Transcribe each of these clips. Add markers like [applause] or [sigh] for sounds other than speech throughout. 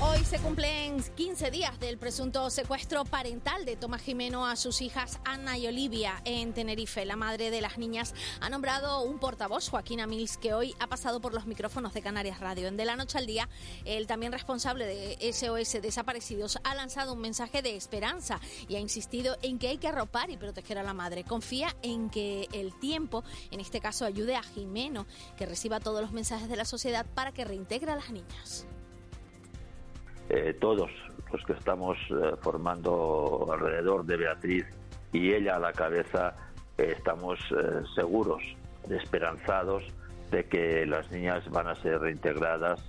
Hoy se cumplen 15 días del presunto secuestro parental de Tomás Jimeno a sus hijas Ana y Olivia en Tenerife. La madre de las niñas ha nombrado un portavoz, Joaquín Amils, que hoy ha pasado por los micrófonos de Canarias Radio. En De la Noche al Día, el también responsable de SOS Desaparecidos ha lanzado un mensaje de esperanza y ha insistido en que hay que arropar y proteger a la madre. Confía en que el tiempo, en este caso, ayude a Jimeno, que reciba todos los mensajes de la sociedad para que reintegre a las niñas. Eh, todos los que estamos eh, formando alrededor de Beatriz y ella a la cabeza, eh, estamos seguros, esperanzados de que las niñas van a ser reintegradas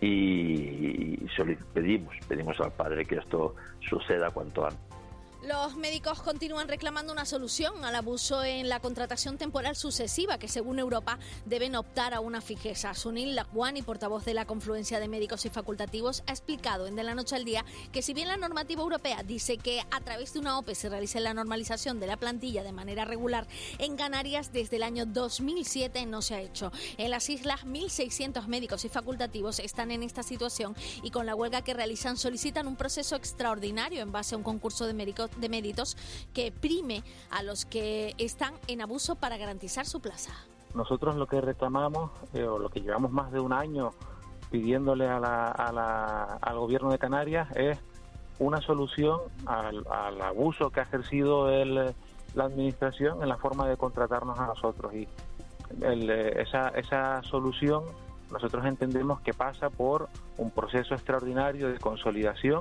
y, y pedimos, pedimos al padre que esto suceda cuanto antes. Los médicos continúan reclamando una solución al abuso en la contratación temporal sucesiva, que según Europa deben optar a una fijeza. Sunil Lagwani, portavoz de la Confluencia de Médicos y Facultativos, ha explicado en De la Noche al Día que si bien la normativa europea dice que a través de una OPE se realice la normalización de la plantilla de manera regular, en Canarias desde el año 2007 no se ha hecho. En las islas, 1.600 médicos y facultativos están en esta situación y con la huelga que realizan solicitan un proceso extraordinario en base a un concurso de médicos de méritos que prime a los que están en abuso para garantizar su plaza. Nosotros lo que reclamamos, eh, o lo que llevamos más de un año pidiéndole a al gobierno de Canarias, es una solución al, abuso que ha ejercido el, la administración en la forma de contratarnos a nosotros. Y eh, esa, esa solución nosotros entendemos que pasa por un proceso extraordinario de consolidación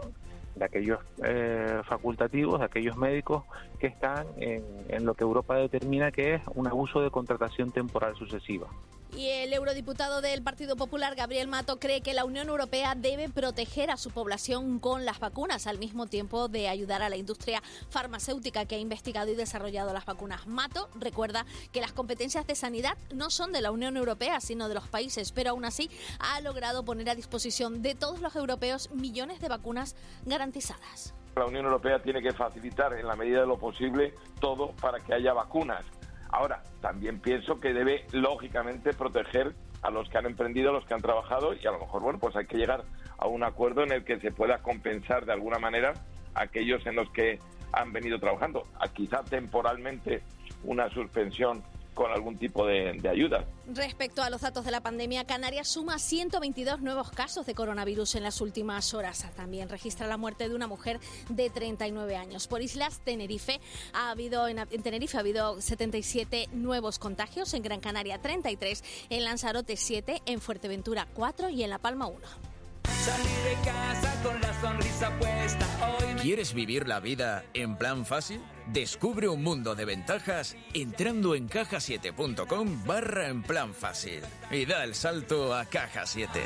de aquellos eh, facultativos, de aquellos médicos que están en, en lo que Europa determina que es un abuso de contratación temporal sucesiva. Y el eurodiputado del Partido Popular, Gabriel Mato, cree que la Unión Europea debe proteger a su población con las vacunas, al mismo tiempo de ayudar a la industria farmacéutica que ha investigado y desarrollado las vacunas. Mato recuerda que las competencias de sanidad no son de la Unión Europea, sino de los países, pero aún así ha logrado poner a disposición de todos los europeos millones de vacunas garantizadas. La Unión Europea tiene que facilitar en la medida de lo posible todo para que haya vacunas Ahora, también pienso que debe, lógicamente, proteger a los que han emprendido, a los que han trabajado y a lo mejor, bueno, pues hay que llegar a un acuerdo en el que se pueda compensar de alguna manera a aquellos en los que han venido trabajando. A quizá temporalmente una suspensión con algún tipo de, ayuda. Respecto a los datos de la pandemia, Canarias suma 122 nuevos casos de coronavirus en las últimas horas. También registra la muerte de una mujer de 39 años. Por islas, Tenerife ha habido en, Tenerife ha habido 77 nuevos contagios, en Gran Canaria 33, en Lanzarote 7, en Fuerteventura 4 y en La Palma 1. Salir de casa con la sonrisa puesta hoy. ¿Quieres vivir la vida en plan fácil? Descubre un mundo de ventajas entrando en cajasiete.com barra en plan fácil y da el salto a Caja 7.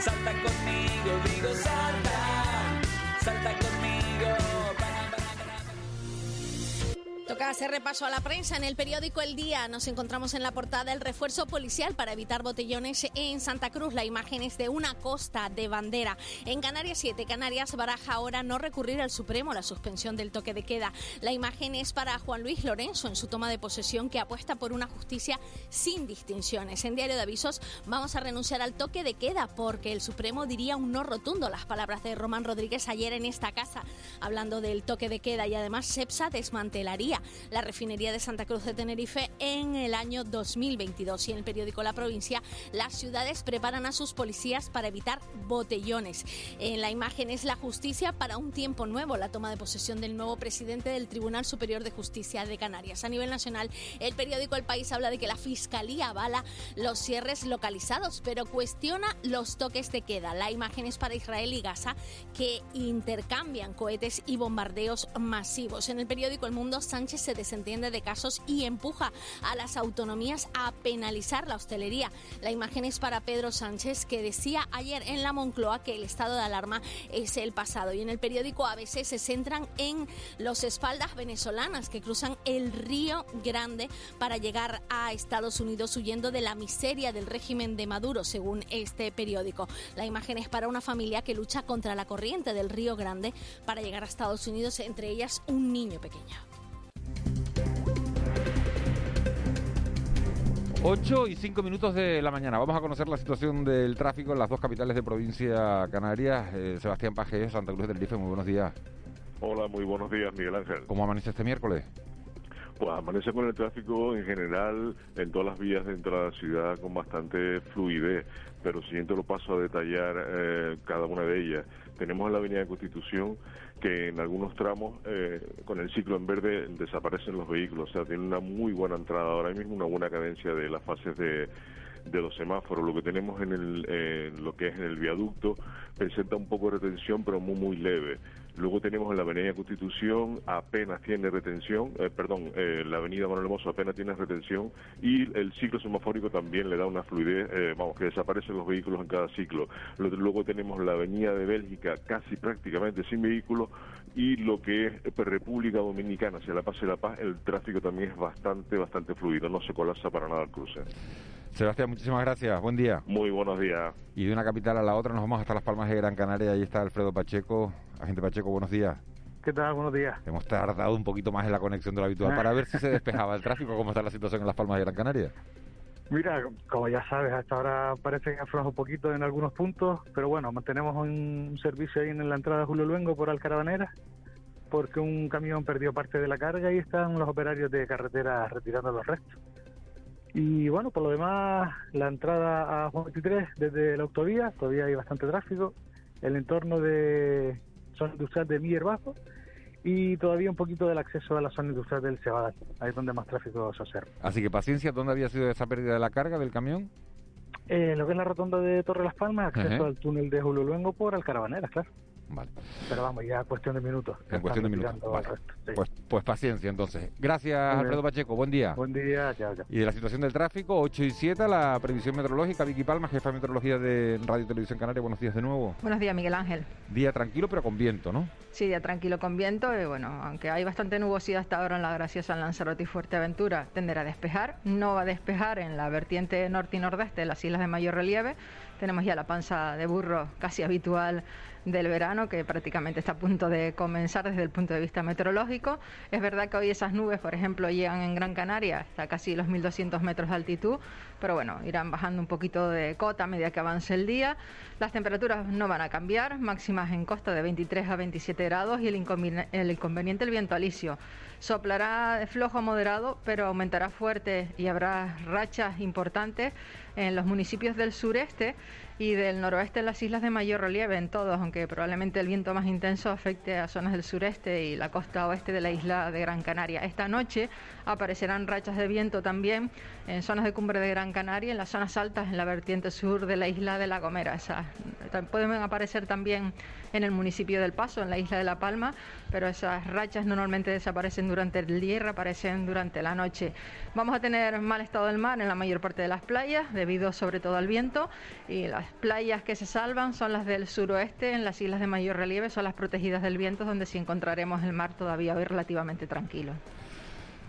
Salta conmigo, digo salta, salta conmigo. Toca hacer repaso a la prensa. En el periódico El Día nos encontramos en la portada el refuerzo policial para evitar botellones en Santa Cruz. La imagen es de una costa de bandera. En Canarias 7, Canarias baraja ahora no recurrir al Supremo la suspensión del toque de queda. La imagen es para Juan Luis Lorenzo en su toma de posesión que apuesta por una justicia sin distinciones. En Diario de Avisos vamos a renunciar al toque de queda porque el Supremo diría un no rotundo. Las palabras de Román Rodríguez ayer en esta casa hablando del toque de queda y además SEPSA desmantelaría la refinería de Santa Cruz de Tenerife en el año 2022. Y en el periódico La Provincia, las ciudades preparan a sus policías para evitar botellones. En la imagen es la justicia para un tiempo nuevo, la toma de posesión del nuevo presidente del Tribunal Superior de Justicia de Canarias. A nivel nacional, el periódico El País habla de que la Fiscalía avala los cierres localizados, pero cuestiona los toques de queda. La imagen es para Israel y Gaza, que intercambian cohetes y bombardeos masivos. En el periódico El Mundo, Sánchez Se desentiende de casos y empuja a las autonomías a penalizar la hostelería. La imagen es para Pedro Sánchez, que decía ayer en la Moncloa que el estado de alarma es el pasado. Y en el periódico ABC se centran en los espaldas venezolanas que cruzan el Río Grande para llegar a Estados Unidos huyendo de la miseria del régimen de Maduro, según este periódico. La imagen es para una familia que lucha contra la corriente del Río Grande para llegar a Estados Unidos, entre ellas un niño pequeño. 8 y 5 minutos de la mañana. Vamos a conocer la situación del tráfico en las dos capitales de provincia Canarias. Eh, Sebastián Paje, Santa Cruz del Tenerife, muy buenos días. Hola, muy buenos días, Miguel Ángel. ¿Cómo amanece este miércoles? Pues amanece con el tráfico en general en todas las vías dentro de la ciudad con bastante fluidez, pero siguiente lo paso a detallar eh, cada una de ellas. Tenemos en la Avenida de Constitución que en algunos tramos eh, con el ciclo en verde desaparecen los vehículos, o sea, tiene una muy buena entrada ahora mismo, una buena cadencia de las fases de, los semáforos. Lo que tenemos en, el, lo que es en el viaducto presenta un poco de retención, pero muy, muy leve. Luego tenemos en la Avenida Constitución, apenas tiene retención, eh, perdón, eh, la Avenida Manuel Hermoso apenas tiene retención y el ciclo semafórico también le da una fluidez, eh, vamos, que desaparecen los vehículos en cada ciclo. Luego tenemos la Avenida de Bélgica casi prácticamente sin vehículos y lo que es República Dominicana hacia La Paz y La Paz, el tráfico también es bastante, bastante fluido, no se colapsa para nada el cruce. Sebastián, muchísimas gracias. Buen día. Muy buenos días. Y de una capital a la otra nos vamos hasta Las Palmas de Gran Canaria. Ahí está Alfredo Pacheco. Agente Pacheco, buenos días. ¿Qué tal? Buenos días. Hemos tardado un poquito más en la conexión de lo habitual para ver si se despejaba el tráfico. ¿Cómo está la situación en Las Palmas de Gran Canaria? Mira, como ya sabes, hasta ahora parece que afloja un poquito en algunos puntos, pero bueno, mantenemos un servicio ahí en la entrada de Julio Luengo por Alcarabanera, porque un camión perdió parte de la carga y están los operarios de carretera retirando los restos. Y bueno, por lo demás, la entrada a Juan 23 desde la autovía, todavía hay bastante tráfico. El entorno de zona industrial de Miller Bajo y todavía un poquito del acceso a la zona industrial del Cebadal, ahí es donde más tráfico se observa. Así que paciencia, ¿dónde había sido esa pérdida de la carga del camión? Eh, lo que es la rotonda de Torre Las Palmas, acceso al túnel de Julio Luengo por Alcarabaneras, claro. Vale. Pero vamos, ya cuestión de minutos. En cuestión de minutos. pues, pues, paciencia entonces. Gracias, Alfredo Pacheco. Buen día. Buen día, chao, chao. Y de la situación del tráfico, 8 y 7, la previsión meteorológica. Vicky Palma, jefa de meteorología de Radio Televisión Canaria. Buenos días de nuevo. Buenos días, Miguel Ángel. Día tranquilo, pero con viento, ¿no? Sí, día tranquilo con viento. Y bueno, aunque hay bastante nubosidad hasta ahora en la graciosa Lanzarote y Fuerteventura, tenderá a despejar. No va a despejar en la vertiente norte y nordeste de las islas de mayor relieve. Tenemos ya la panza de burro casi habitual del verano que prácticamente está a punto de comenzar desde el punto de vista meteorológico. Es verdad que hoy esas nubes, por ejemplo, llegan en Gran Canaria hasta casi los 1.200 metros de altitud, pero bueno, irán bajando un poquito de cota a medida que avance el día. Las temperaturas no van a cambiar, máximas en costa de 23 a 27 grados y el, inconveniente el viento alisio. Soplará de flojo a moderado, pero aumentará fuerte y habrá rachas importantes en los municipios del sureste y del noroeste en las islas de mayor relieve, en todos, aunque probablemente el viento más intenso afecte a zonas del sureste y la costa oeste de la isla de Gran Canaria. Esta noche aparecerán rachas de viento también en zonas de cumbre de Gran Canaria, en las zonas altas, en la vertiente sur de la isla de La Gomera. Pueden aparecer también en el municipio del Paso, en la isla de La Palma, pero esas rachas normalmente desaparecen durante el día y reaparecen durante la noche. Vamos a tener mal estado del mar en la mayor parte de las playas, debido sobre todo al viento, y las playas que se salvan son las del suroeste, en las islas de mayor relieve, son las protegidas del viento, donde sí encontraremos el mar todavía hoy relativamente tranquilo.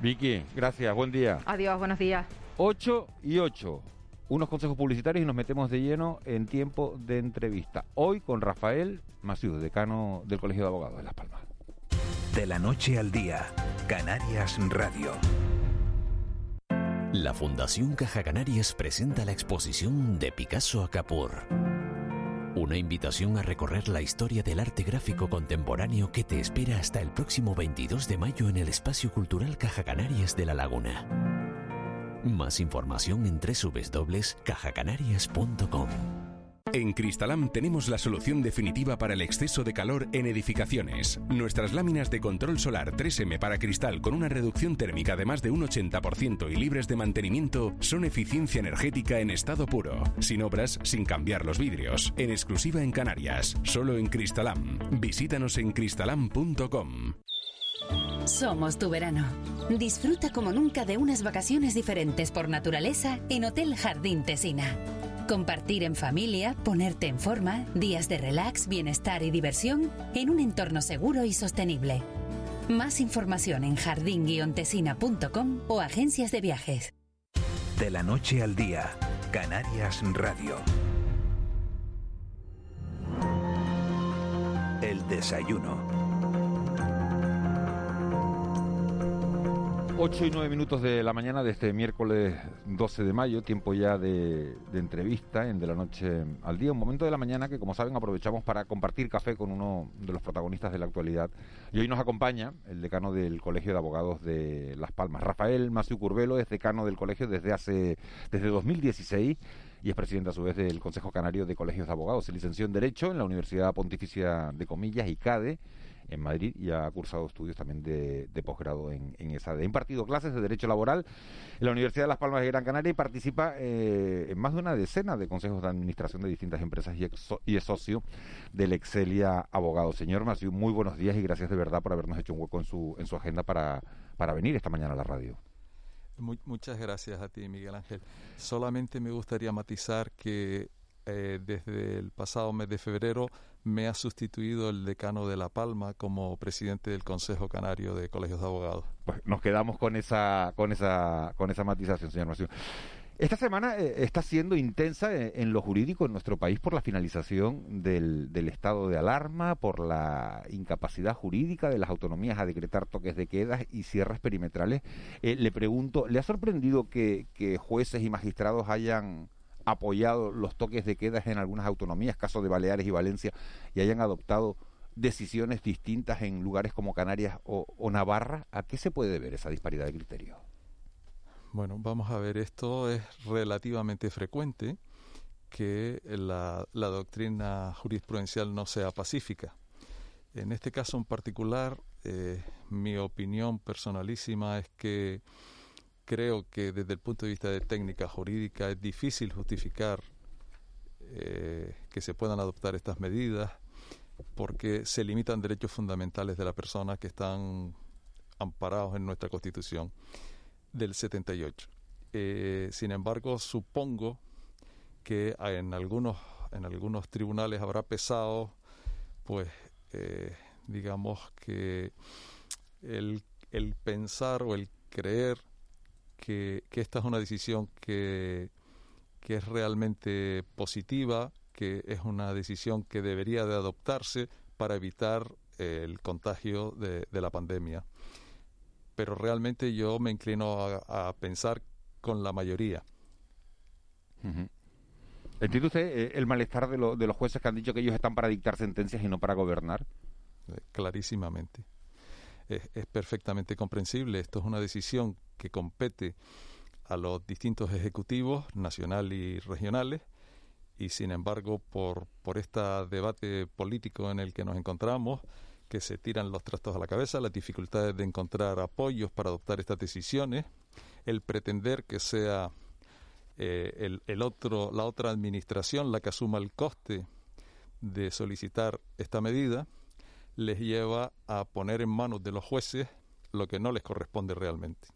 Vicky, gracias, buen día. Adiós, buenos días. 8 y 8 unos consejos publicitarios y nos metemos de lleno en tiempo de entrevista. Hoy con Rafael Masiud, decano del Colegio de Abogados de Las Palmas. De la noche al día, Canarias Radio. La Fundación Caja Canarias presenta la exposición de Picasso a Capur. Una invitación a recorrer la historia del arte gráfico contemporáneo que te espera hasta el próximo 22 de mayo en el Espacio Cultural Caja Canarias de La Laguna. Más información en www.cajacanarias.com. En Cristalam tenemos la solución definitiva para el exceso de calor en edificaciones. Nuestras láminas de control solar 3M para cristal con una reducción térmica de más de un 80% y libres de mantenimiento son eficiencia energética en estado puro, sin obras, sin cambiar los vidrios, en exclusiva en Canarias, solo en Cristalam. Visítanos en cristalam.com. Somos tu verano. Disfruta como nunca de unas vacaciones diferentes por naturaleza en Hotel Jardín Tesina. Compartir en familia, ponerte en forma, días de relax, bienestar y diversión en un entorno seguro y sostenible. Más información en jardín-tesina.com o agencias de viajes. De la noche al día, Canarias Radio. El desayuno. 8 y 9 minutos de la mañana de este miércoles 12 de mayo, tiempo ya de, entrevista en De la Noche al Día, un momento de la mañana que como saben aprovechamos para compartir café con uno de los protagonistas de la actualidad. Y hoy nos acompaña el decano del Colegio de Abogados de Las Palmas, Rafael Maciu Curvelo, es decano del colegio desde hace desde 2016 y es presidente a su vez del Consejo Canario de Colegios de Abogados. Se licenció en Derecho en la Universidad Pontificia de Comillas, y CADE en Madrid y ha cursado estudios también de, posgrado en, esa. Ha impartido clases de Derecho Laboral en la Universidad de Las Palmas de Gran Canaria y participa eh, en más de una decena de consejos de administración de distintas empresas y, es socio del Excelia Abogado. Señor Maciú, muy buenos días y gracias de verdad por habernos hecho un hueco en su, en su agenda para, para venir esta mañana a la radio. muchas gracias a ti, Miguel Ángel. Solamente me gustaría matizar que eh, desde el pasado mes de febrero me ha sustituido el decano de La Palma como presidente del Consejo Canario de Colegios de Abogados. Pues nos quedamos con esa, con esa, con esa matización, señor Macio. Esta semana eh, está siendo intensa eh, en, lo jurídico en nuestro país por la finalización del, del, estado de alarma, por la incapacidad jurídica de las autonomías a decretar toques de quedas y cierres perimetrales. le pregunto, ¿le ha sorprendido que jueces y magistrados hayan apoyado los toques de quedas en algunas autonomías, caso de Baleares y Valencia, y hayan adoptado decisiones distintas en lugares como Canarias o, Navarra, ¿a qué se puede deber esa disparidad de criterios? Bueno, vamos a ver, esto es relativamente frecuente que la, doctrina jurisprudencial no sea pacífica. En este caso en particular, eh, mi opinión personalísima es que creo que desde el punto de vista de técnica jurídica es difícil justificar eh, que se puedan adoptar estas medidas porque se limitan derechos fundamentales de la persona que están amparados en nuestra Constitución del 78. Eh, sin embargo, supongo que en algunos en algunos tribunales habrá pesado, pues, eh, digamos que el, el pensar o el creer que, esta es una decisión que, que es realmente positiva, que es una decisión que debería de adoptarse para evitar el contagio de, la pandemia. Pero realmente yo me inclino a, pensar con la mayoría. ¿Entiende usted eh, el malestar de, de, los jueces que han dicho que ellos están para dictar sentencias y no para gobernar? Eh, clarísimamente es, perfectamente comprensible. Esto es una decisión que compete a los distintos ejecutivos nacionales y regionales y sin embargo por, por este debate político en el que nos encontramos, que se tiran los trastos a la cabeza, las dificultades de encontrar apoyos para adoptar estas decisiones, el pretender que sea eh, el, el otro, la otra administración la que asuma el coste de solicitar esta medida, les lleva a poner en manos de los jueces lo que no les corresponde realmente.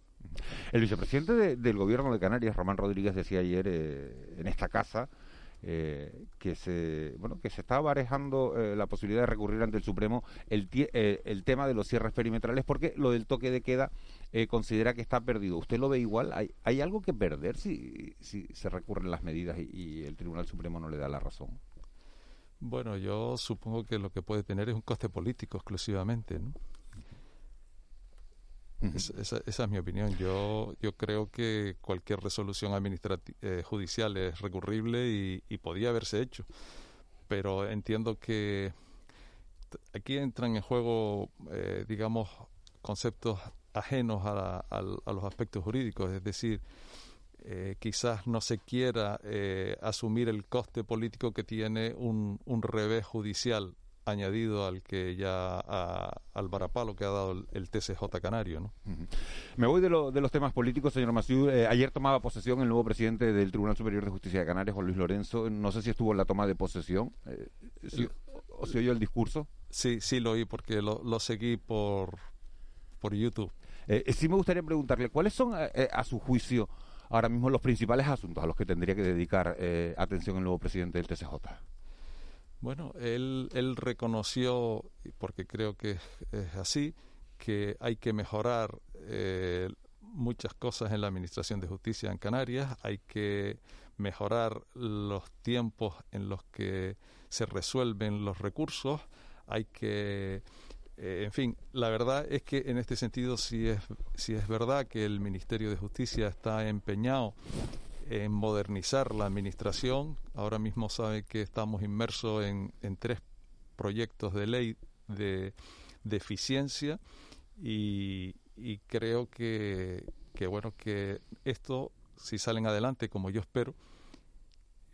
El vicepresidente del gobierno de Canarias, Román Rodríguez, decía ayer eh, en esta casa eh, que se bueno que se estaba barejando eh, la posibilidad de recurrir ante el Supremo el, el tema de los cierres perimetrales porque lo del toque de queda considera que está perdido. ¿Usted lo ve igual? ¿Hay, hay algo que perder si se recurren las medidas y el Tribunal Supremo no le da la razón? Bueno, yo supongo que lo que puede tener es un coste político exclusivamente, ¿no? esa, es mi opinión. Yo, yo creo que cualquier resolución administrativa eh, judicial es recurrible y, y, podía haberse hecho. Pero entiendo que aquí entran en juego, eh, digamos, conceptos ajenos a, a, los aspectos jurídicos. Es decir, eh, quizás no se quiera eh, asumir el coste político que tiene un, un revés judicial añadido al que ya al varapalo que ha dado el, TCJ canario. ¿no? Me voy de, de, los temas políticos, señor Masiú. Eh, ayer tomaba posesión el nuevo presidente del Tribunal Superior de Justicia de Canarias, Juan Luis Lorenzo. No sé si estuvo en la toma de posesión. ¿O se oyó el discurso? Sí, sí lo oí porque lo, lo seguí por, por YouTube. Eh, sí me gustaría preguntarle, ¿cuáles son, a su juicio, ahora mismo los principales asuntos a los que tendría que dedicar atención el nuevo presidente del TCJ? Bueno, él, él reconoció, porque creo que es así, que hay que mejorar eh, muchas cosas en la Administración de Justicia en Canarias, hay que mejorar los tiempos en los que se resuelven los recursos, hay que, eh, en fin, la verdad es que en este sentido sí es, sí es verdad que el Ministerio de Justicia está empeñado en modernizar la administración. Ahora mismo sabe que estamos inmersos en, en tres proyectos de ley de, de eficiencia y, y creo que, que, bueno que esto si salen adelante como yo espero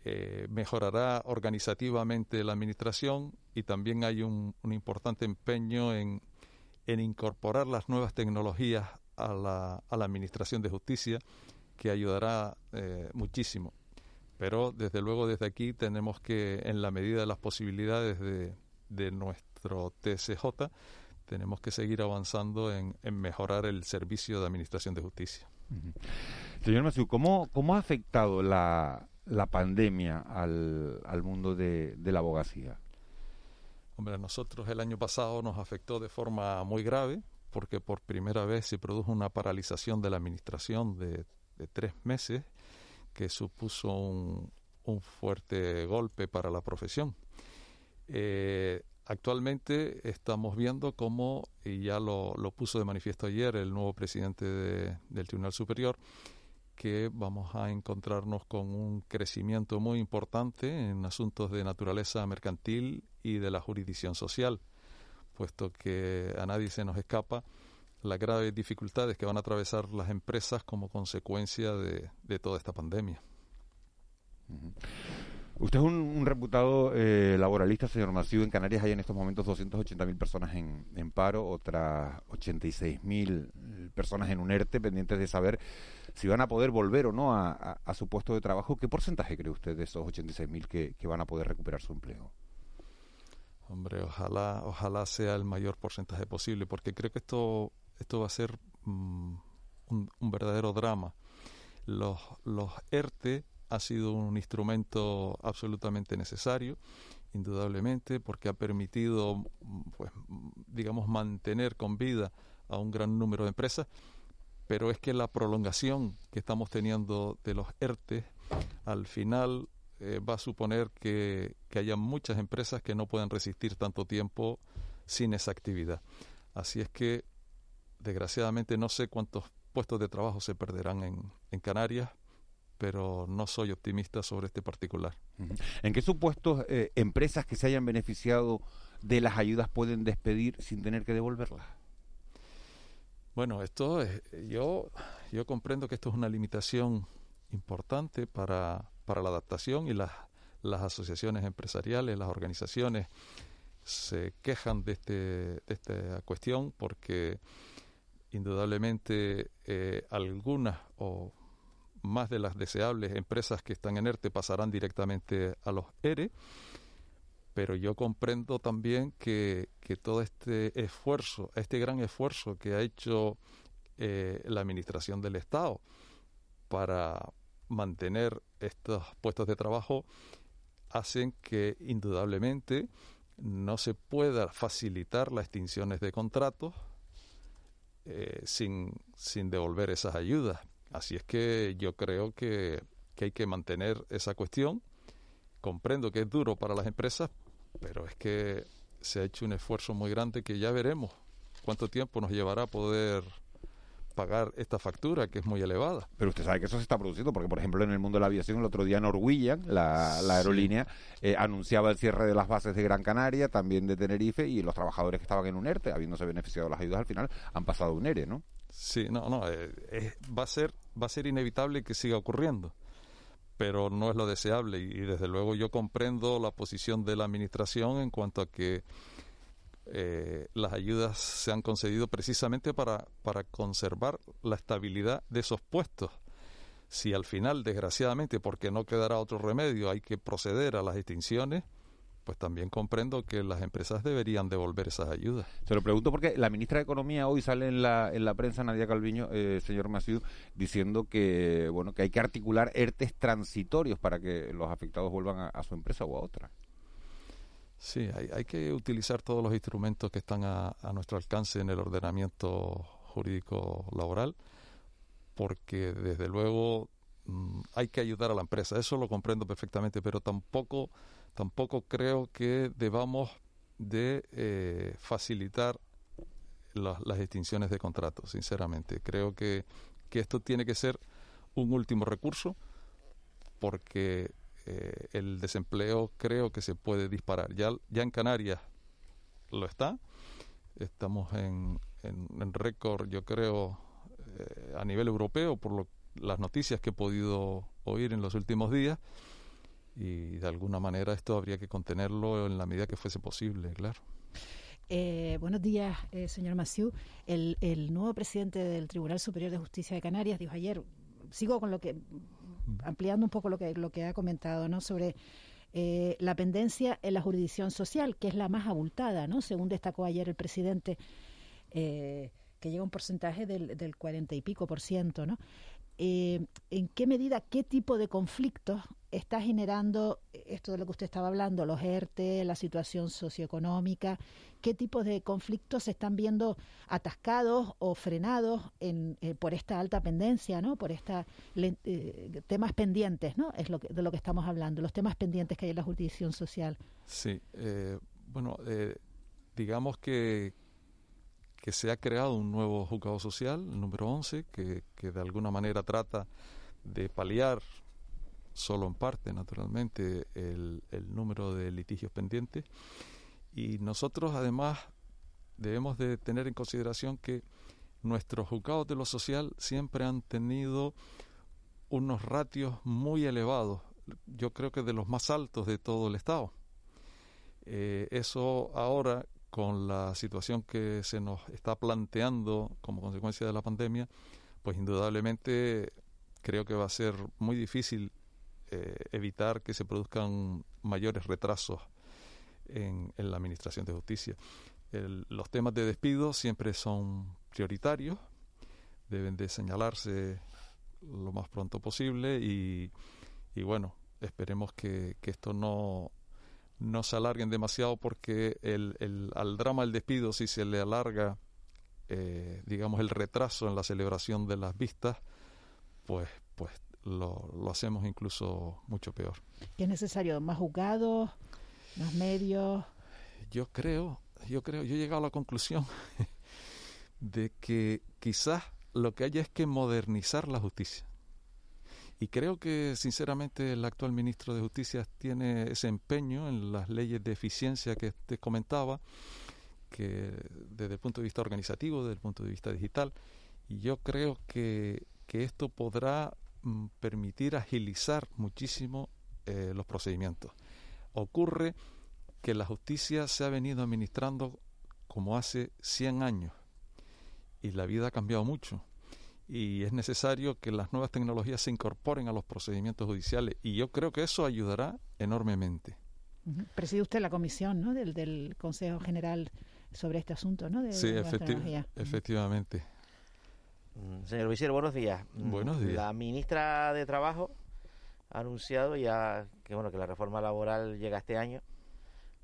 eh, mejorará organizativamente la administración y también hay un, un importante empeño en, en, incorporar las nuevas tecnologías a la, a la administración de justicia que ayudará eh, muchísimo pero desde luego desde aquí tenemos que en la medida de las posibilidades de, de nuestro TSJ tenemos que seguir avanzando en, mejorar el servicio de administración de justicia. Señor Masiu, ¿cómo, ¿cómo ha afectado la, la pandemia al, al mundo de, la abogacía? Hombre, a nosotros el año pasado nos afectó de forma muy grave porque por primera vez se produjo una paralización de la administración de, de tres meses que supuso un, un, fuerte golpe para la profesión. Eh, Actualmente estamos viendo cómo, y ya lo, puso de manifiesto ayer el nuevo presidente del Tribunal Superior, que vamos a encontrarnos con un crecimiento muy importante en asuntos de naturaleza mercantil y de la jurisdicción social, puesto que a nadie se nos escapa las graves dificultades que van a atravesar las empresas como consecuencia de, toda esta pandemia. Usted es un, reputado eh, laboralista, señor Masivo. En Canarias hay en estos momentos 280.000 personas en, paro, otras 86.000 personas en un ERTE, pendientes de saber si van a poder volver o no a, su puesto de trabajo. ¿Qué porcentaje cree usted de esos 86.000 que, que van a poder recuperar su empleo? Hombre, ojalá, ojalá sea el mayor porcentaje posible, porque creo que esto, esto va a ser mm, un, verdadero drama. Los, los ERTE ha sido un instrumento absolutamente necesario, indudablemente, porque ha permitido, pues, digamos, mantener con vida a un gran número de empresas, pero es que la prolongación que estamos teniendo de los ERTE al final eh, va a suponer que, que haya muchas empresas que no puedan resistir tanto tiempo sin esa actividad. Así es que, desgraciadamente, no sé cuántos puestos de trabajo se perderán en, en Canarias, pero no soy optimista sobre este particular. ¿En qué supuestos eh, empresas que se hayan beneficiado de las ayudas pueden despedir sin tener que devolverlas? Bueno, esto es, yo, yo comprendo que esto es una limitación importante para, para la adaptación y las, las asociaciones empresariales, las organizaciones se quejan de, este, de esta cuestión porque indudablemente eh, algunas o más de las deseables empresas que están en ERTE pasarán directamente a los ERE, pero yo comprendo también que, que todo este esfuerzo, este gran esfuerzo que ha hecho eh, la Administración del Estado para mantener estos puestos de trabajo, hacen que indudablemente no se pueda facilitar las extinciones de contratos eh, sin, sin devolver esas ayudas. Así es que yo creo que, hay que mantener esa cuestión. Comprendo que es duro para las empresas, pero es que se ha hecho un esfuerzo muy grande que ya veremos cuánto tiempo nos llevará a poder pagar esta factura que es muy elevada. Pero usted sabe que eso se está produciendo porque, por ejemplo, en el mundo de la aviación el otro día Norwegian, la, la aerolínea, eh, anunciaba el cierre de las bases de Gran Canaria, también de Tenerife y los trabajadores que estaban en un ERTE, habiéndose beneficiado de las ayudas al final, han pasado un ERE, ¿no? Sí, no, no, eh, va a ser va a ser inevitable que siga ocurriendo, pero no es lo deseable y, desde luego yo comprendo la posición de la administración en cuanto a que eh, las ayudas se han concedido precisamente para, para conservar la estabilidad de esos puestos. Si al final, desgraciadamente, porque no quedará otro remedio, hay que proceder a las extinciones, pues también comprendo que las empresas deberían devolver esas ayudas. Se lo pregunto porque la ministra de Economía hoy sale en la, en la prensa, Nadia Calviño, eh, señor Masiu, diciendo que bueno que hay que articular ERTES transitorios para que los afectados vuelvan a, su empresa o a otra. Sí, hay, hay, que utilizar todos los instrumentos que están a, nuestro alcance en el ordenamiento jurídico laboral, porque desde luego mm, hay que ayudar a la empresa. Eso lo comprendo perfectamente, pero tampoco tampoco creo que debamos de eh, facilitar las extinciones de contratos, sinceramente. Creo que, que, esto tiene que ser un último recurso porque eh, el desempleo creo que se puede disparar. Ya, ya en Canarias lo está. Estamos en, en, récord, yo creo, eh, a nivel europeo por las noticias que he podido oír en los últimos días y de alguna manera esto habría que contenerlo en la medida que fuese posible, claro. Eh, buenos días, señor Maciú. El, el, nuevo presidente del Tribunal Superior de Justicia de Canarias dijo ayer, sigo con lo que, ampliando un poco lo que, lo que ha comentado, ¿no? Sobre eh, la pendencia en la jurisdicción social, que es la más abultada, ¿no? Según destacó ayer el presidente, que llega a un porcentaje del, del 40 y pico por ciento, ¿no? Eh, en qué medida, qué tipo de conflictos está generando esto de lo que usted estaba hablando, los ERTE, la situación socioeconómica, qué tipos de conflictos se están viendo atascados o frenados en, eh, por esta alta pendencia, ¿no? Por esta eh, temas pendientes, ¿no? Es lo que, de lo que estamos hablando, los temas pendientes que hay en la jurisdicción social. Sí, bueno, digamos que que se ha creado un nuevo juzgado social, el número 11, que, que de alguna manera trata de paliar, solo en parte naturalmente, el, el número de litigios pendientes. Y nosotros además debemos de tener en consideración que nuestros juzgados de lo social siempre han tenido unos ratios muy elevados, yo creo que de los más altos de todo el Estado. Eh, eso ahora con la situación que se nos está planteando como consecuencia de la pandemia, pues indudablemente creo que va a ser muy difícil eh, evitar que se produzcan mayores retrasos en, la Administración de Justicia. los temas de despido siempre son prioritarios, deben de señalarse lo más pronto posible y, bueno, esperemos que esto no, no se alarguen demasiado porque el, el, al drama del despido, si se le alarga, eh, digamos, el retraso en la celebración de las vistas, pues, pues lo, lo hacemos incluso mucho peor. ¿Qué es necesario? ¿Más juzgados? ¿Más medios? Yo creo, yo creo, yo he llegado a la conclusión [laughs] de que quizás lo que haya es que modernizar la justicia. Y creo que, sinceramente, el actual ministro de Justicia tiene ese empeño en las leyes de eficiencia que te comentaba, que desde el punto de vista organizativo, desde el punto de vista digital, y yo creo que, que esto podrá mm, permitir agilizar muchísimo eh, los procedimientos. Ocurre que la justicia se ha venido administrando como hace 100 años y la vida ha cambiado mucho y es necesario que las nuevas tecnologías se incorporen a los procedimientos judiciales y yo creo que eso ayudará enormemente. Preside usted la comisión ¿no? del, del Consejo General sobre este asunto, ¿no? De, sí, efectivamente. Mm, señor Visier, buenos días. Mm, buenos días. La ministra de Trabajo ha anunciado ya que bueno que la reforma laboral llega este año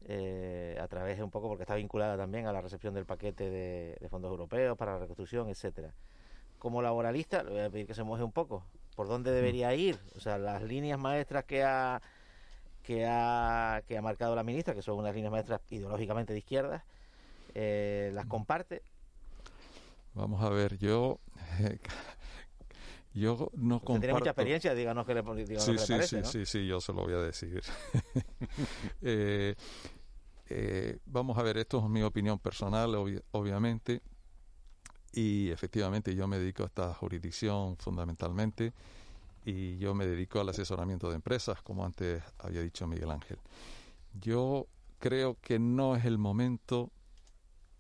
eh, a través de un poco porque está vinculada también a la recepción del paquete de, de fondos europeos para la reconstrucción, etcétera como laboralista, le voy a pedir que se moje un poco. ¿Por dónde debería ir? O sea, las líneas maestras que ha que ha, que ha marcado la ministra, que son unas líneas maestras ideológicamente de izquierda, eh, ¿las comparte? Vamos a ver, yo [laughs] yo no comparto... Tiene mucha experiencia, díganos qué le, díganos sí, le sí, parece, sí, sí, sí, yo se lo voy a decir. [laughs] eh, eh, vamos a ver, esto es mi opinión personal, obviamente. Y efectivamente yo me dedico a esta jurisdicción fundamentalmente y yo me dedico al asesoramiento de empresas, como antes había dicho Miguel Ángel. Yo creo que no es el momento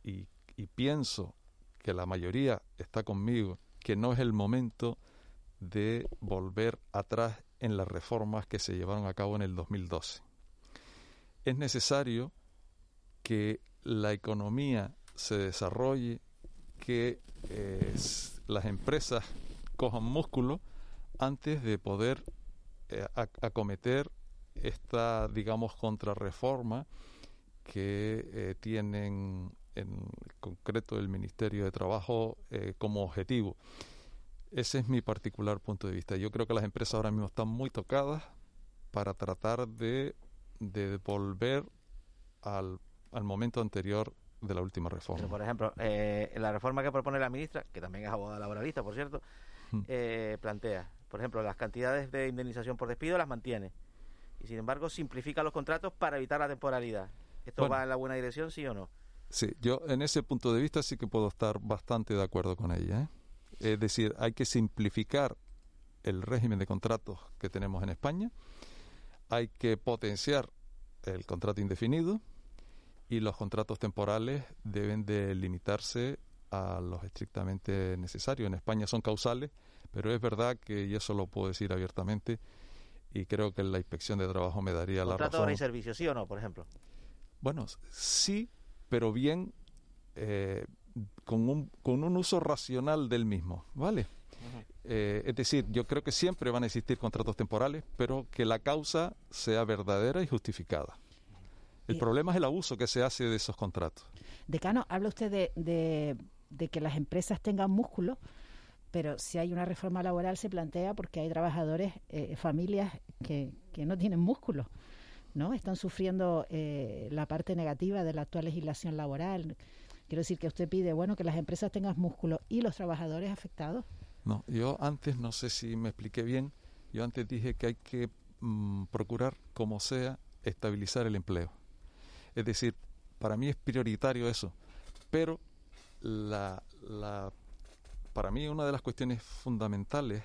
y, pienso que la mayoría está conmigo, que no es el momento de volver atrás en las reformas que se llevaron a cabo en el 2012. es necesario que la economía se desarrolle, que eh, las empresas cojan músculo antes de poder eh, acometer esta, digamos, contrarreforma que eh, tienen en concreto el Ministerio de Trabajo como objetivo. Ese es mi particular punto de vista. Yo creo que las empresas ahora mismo están muy tocadas para tratar de, de volver al, al momento anterior de la última reforma. por ejemplo, eh, la reforma que propone la ministra, que también es abogada laboralista, por cierto, hmm. eh, plantea, por ejemplo, las cantidades de indemnización por despido las mantiene y sin embargo simplifica los contratos para evitar la temporalidad. ¿Esto va en la buena dirección, sí o no? Sí, yo en ese punto de vista sí que puedo estar bastante de acuerdo con ella. ¿eh? Es decir, hay que simplificar el régimen de contratos que tenemos en España, hay que potenciar el contrato indefinido, y los contratos temporales deben de limitarse a los estrictamente necesarios. En España son causales, pero es verdad que, y eso lo puedo decir abiertamente, y creo que la inspección de trabajo me daría la razón. ¿Contrato de servicio, sí o no, por ejemplo? Bueno, sí, pero bien eh, con, un, con un uso racional del mismo, ¿vale? Eh, es decir, yo creo que siempre van a existir contratos temporales, pero que la causa sea verdadera y justificada. El problema es el abuso que se hace de esos contratos. Decano, habla usted de, de, que las empresas tengan músculo, pero si hay una reforma laboral se plantea porque hay trabajadores, eh, familias que, que no tienen músculo, ¿no? Están sufriendo eh, la parte negativa de la actual legislación laboral. Quiero decir que usted pide, bueno, que las empresas tengan músculo y los trabajadores afectados. No, yo antes, no sé si me expliqué bien, yo antes dije que hay que mm, procurar, como sea, estabilizar el empleo. Es decir, para mí es prioritario eso. Pero para mí una de las cuestiones fundamentales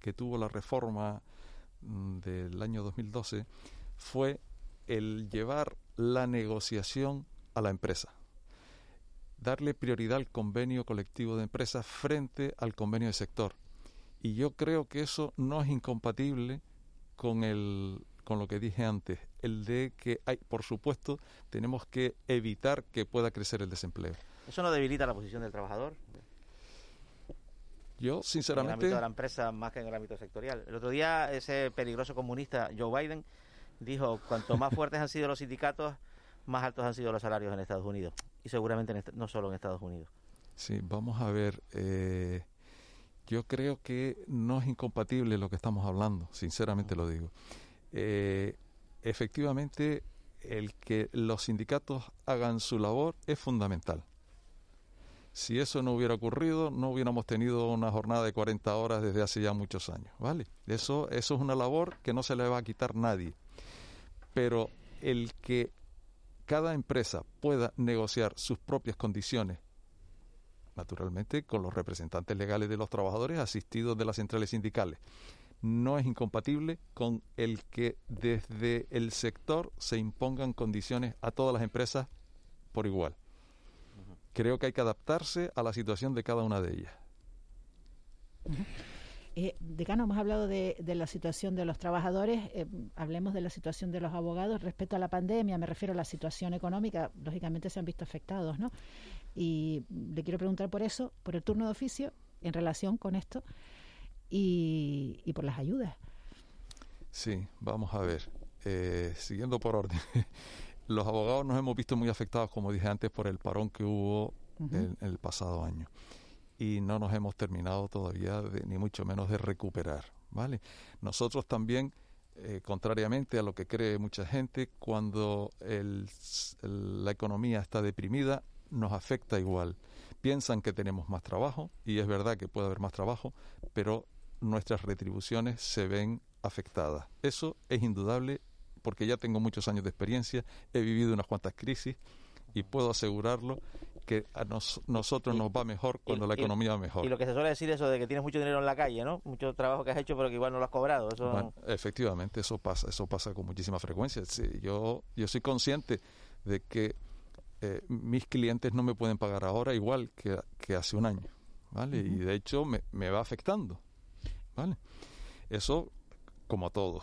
que tuvo la reforma mm, del año 2012 fue el llevar la negociación a la empresa. Darle prioridad al convenio colectivo de empresas frente al convenio de sector. Y yo creo que eso no es incompatible con el, con lo que dije antes, el de que hay, por supuesto, tenemos que evitar que pueda crecer el desempleo. ¿Eso no debilita la posición del trabajador? Yo, sinceramente... En el ámbito de la empresa más que en el ámbito sectorial. El otro día ese peligroso comunista Joe Biden dijo, cuanto más fuertes han sido los sindicatos, más altos han sido los salarios en Estados Unidos. Y seguramente no solo en Estados Unidos. Sí, vamos a ver. Eh, yo creo que no es incompatible lo que estamos hablando, sinceramente lo digo eh, efectivamente el que los sindicatos hagan su labor es fundamental. Si eso no hubiera ocurrido, no hubiéramos tenido una jornada de 40 horas desde hace ya muchos años, ¿vale? Eso, eso es una labor que no se le va a quitar nadie. Pero el que cada empresa pueda negociar sus propias condiciones, naturalmente con los representantes legales de los trabajadores asistidos de las centrales sindicales, no es incompatible con el que desde el sector se impongan condiciones a todas las empresas por igual. Creo que hay que adaptarse a la situación de cada una de ellas. Eh, decano, hemos hablado de, la situación de los trabajadores, eh, hablemos de la situación de los abogados. Respecto a la pandemia, me refiero a la situación económica, lógicamente se han visto afectados, ¿no? Y le quiero preguntar por eso, por el turno de oficio, en relación con esto, y, por las ayudas. Sí, vamos a ver. Eh, siguiendo por orden. [laughs] Los abogados nos hemos visto muy afectados, como dije antes, por el parón que hubo el, pasado año. Y no nos hemos terminado todavía, de, ni mucho menos de recuperar. ¿vale? Nosotros también, eh, contrariamente a lo que cree mucha gente, cuando la economía está deprimida, nos afecta igual. Piensan que tenemos más trabajo, y es verdad que puede haber más trabajo, pero nuestras retribuciones se ven afectadas. Eso es indudable porque ya tengo muchos años de experiencia, he vivido unas cuantas crisis y puedo asegurarlo que a nosotros nos va mejor cuando la economía va mejor. Y lo que se suele decir eso de que tienes mucho dinero en la calle, ¿no? Mucho trabajo que has hecho pero que igual no lo has cobrado. Eso... efectivamente, eso pasa, eso pasa con muchísima frecuencia. yo, yo soy consciente de que eh, mis clientes no me pueden pagar ahora igual que, hace un año, ¿vale? Y de hecho me, me va afectando. ¿Vale? Eso como todo.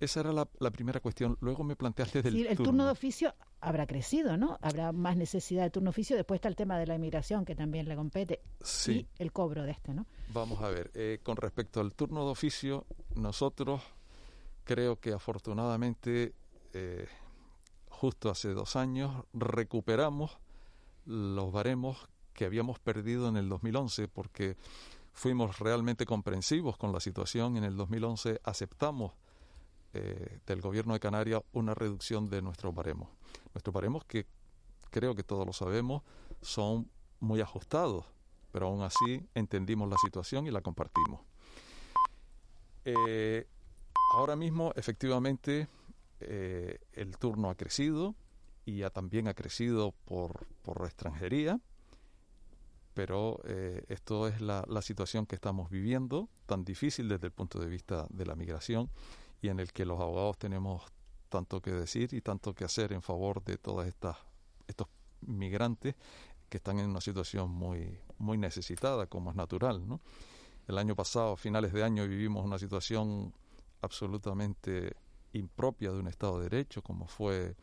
esa era la, primera cuestión. Luego me planteaste del sí, el turno. de oficio habrá crecido, ¿no? Habrá más necesidad de turno de oficio. Después está el tema de la inmigración, que también le compete, sí. y el cobro de este, ¿no? Vamos a ver, eh, con respecto al turno de oficio, nosotros creo que afortunadamente, eh, justo hace dos años, recuperamos los baremos que habíamos perdido en el 2011, porque fuimos realmente comprensivos con la situación. En el 2011 aceptamos eh, del gobierno de Canarias una reducción de nuestros baremos. Nuestros baremos que creo que todos lo sabemos son muy ajustados, pero aún así entendimos la situación y la compartimos. Eh, ahora mismo, efectivamente, eh, el turno ha crecido y ya también ha crecido por, por extranjería, pero esto es la, situación que estamos viviendo, tan difícil desde el punto de vista de la migración y en el que los abogados tenemos tanto que decir y tanto que hacer en favor de todas estas estos migrantes que están en una situación muy muy necesitada como es natural el año pasado a finales de año vivimos una situación absolutamente impropia de un estado de derecho como fue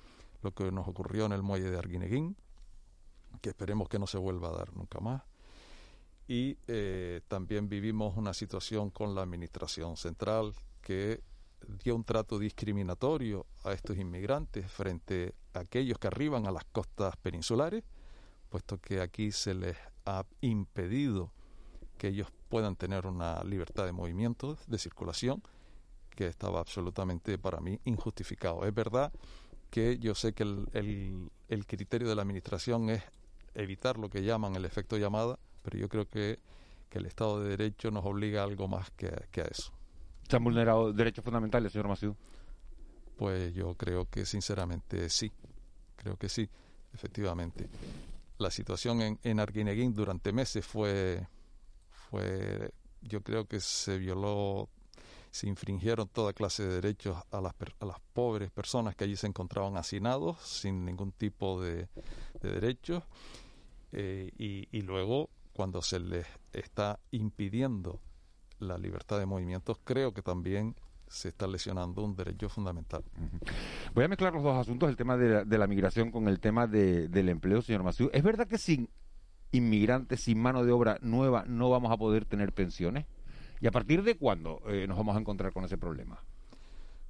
lo que nos ocurrió en el muelle de Arguineguín que esperemos que no se vuelva a dar nunca más y eh, también vivimos una situación con la administración central que dio un trato discriminatorio a estos inmigrantes frente a aquellos que arriban a las costas peninsulares, puesto que aquí se les ha impedido que ellos puedan tener una libertad de movimiento, de circulación, que estaba absolutamente para mí injustificado. Es verdad que yo sé que el, el, criterio de la Administración es evitar lo que llaman el efecto llamada, pero yo creo que, que el Estado de Derecho nos obliga a algo más que, que a eso. ¿Se han vulnerado derechos fundamentales, señor Masú? Pues yo creo que sinceramente sí, creo que sí, efectivamente. La situación en, en Arguineguín durante meses fue, fue, yo creo que se violó, se infringieron toda clase de derechos a las, a las pobres personas que allí se encontraban hacinados sin ningún tipo de, derechos. Eh, y, y luego, cuando se les está impidiendo la libertad de movimientos, creo que también se está lesionando un derecho fundamental. Voy a mezclar los dos asuntos, el tema de la, migración con el tema del empleo, señor Maciú. ¿Es verdad que sin inmigrantes, sin mano de obra nueva, no vamos a poder tener pensiones? ¿Y a partir de cuándo eh, nos vamos a encontrar con ese problema?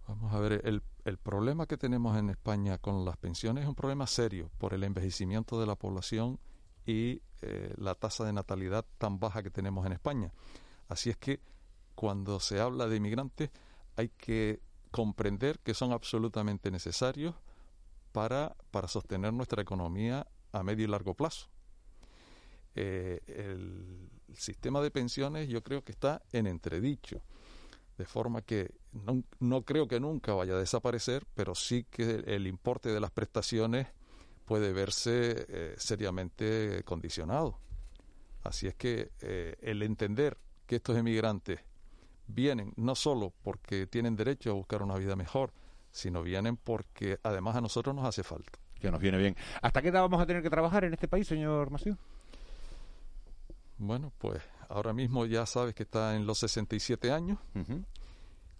Vamos a ver, el, el, problema que tenemos en España con las pensiones es un problema serio por el envejecimiento de la población y eh, la tasa de natalidad tan baja que tenemos en España. Así es que cuando se habla de inmigrantes hay que comprender que son absolutamente necesarios para, para sostener nuestra economía a medio y largo plazo. Eh, el sistema de pensiones yo creo que está en entredicho, de forma que no, no, creo que nunca vaya a desaparecer, pero sí que el importe de las prestaciones puede verse eh, seriamente condicionado. Así es que eh, el entender que estos emigrantes vienen no solo porque tienen derecho a buscar una vida mejor, sino vienen porque además a nosotros nos hace falta. Que nos viene bien. ¿Hasta qué edad vamos a tener que trabajar en este país, señor Maciú? Bueno, pues ahora mismo ya sabes que está en los 67 años.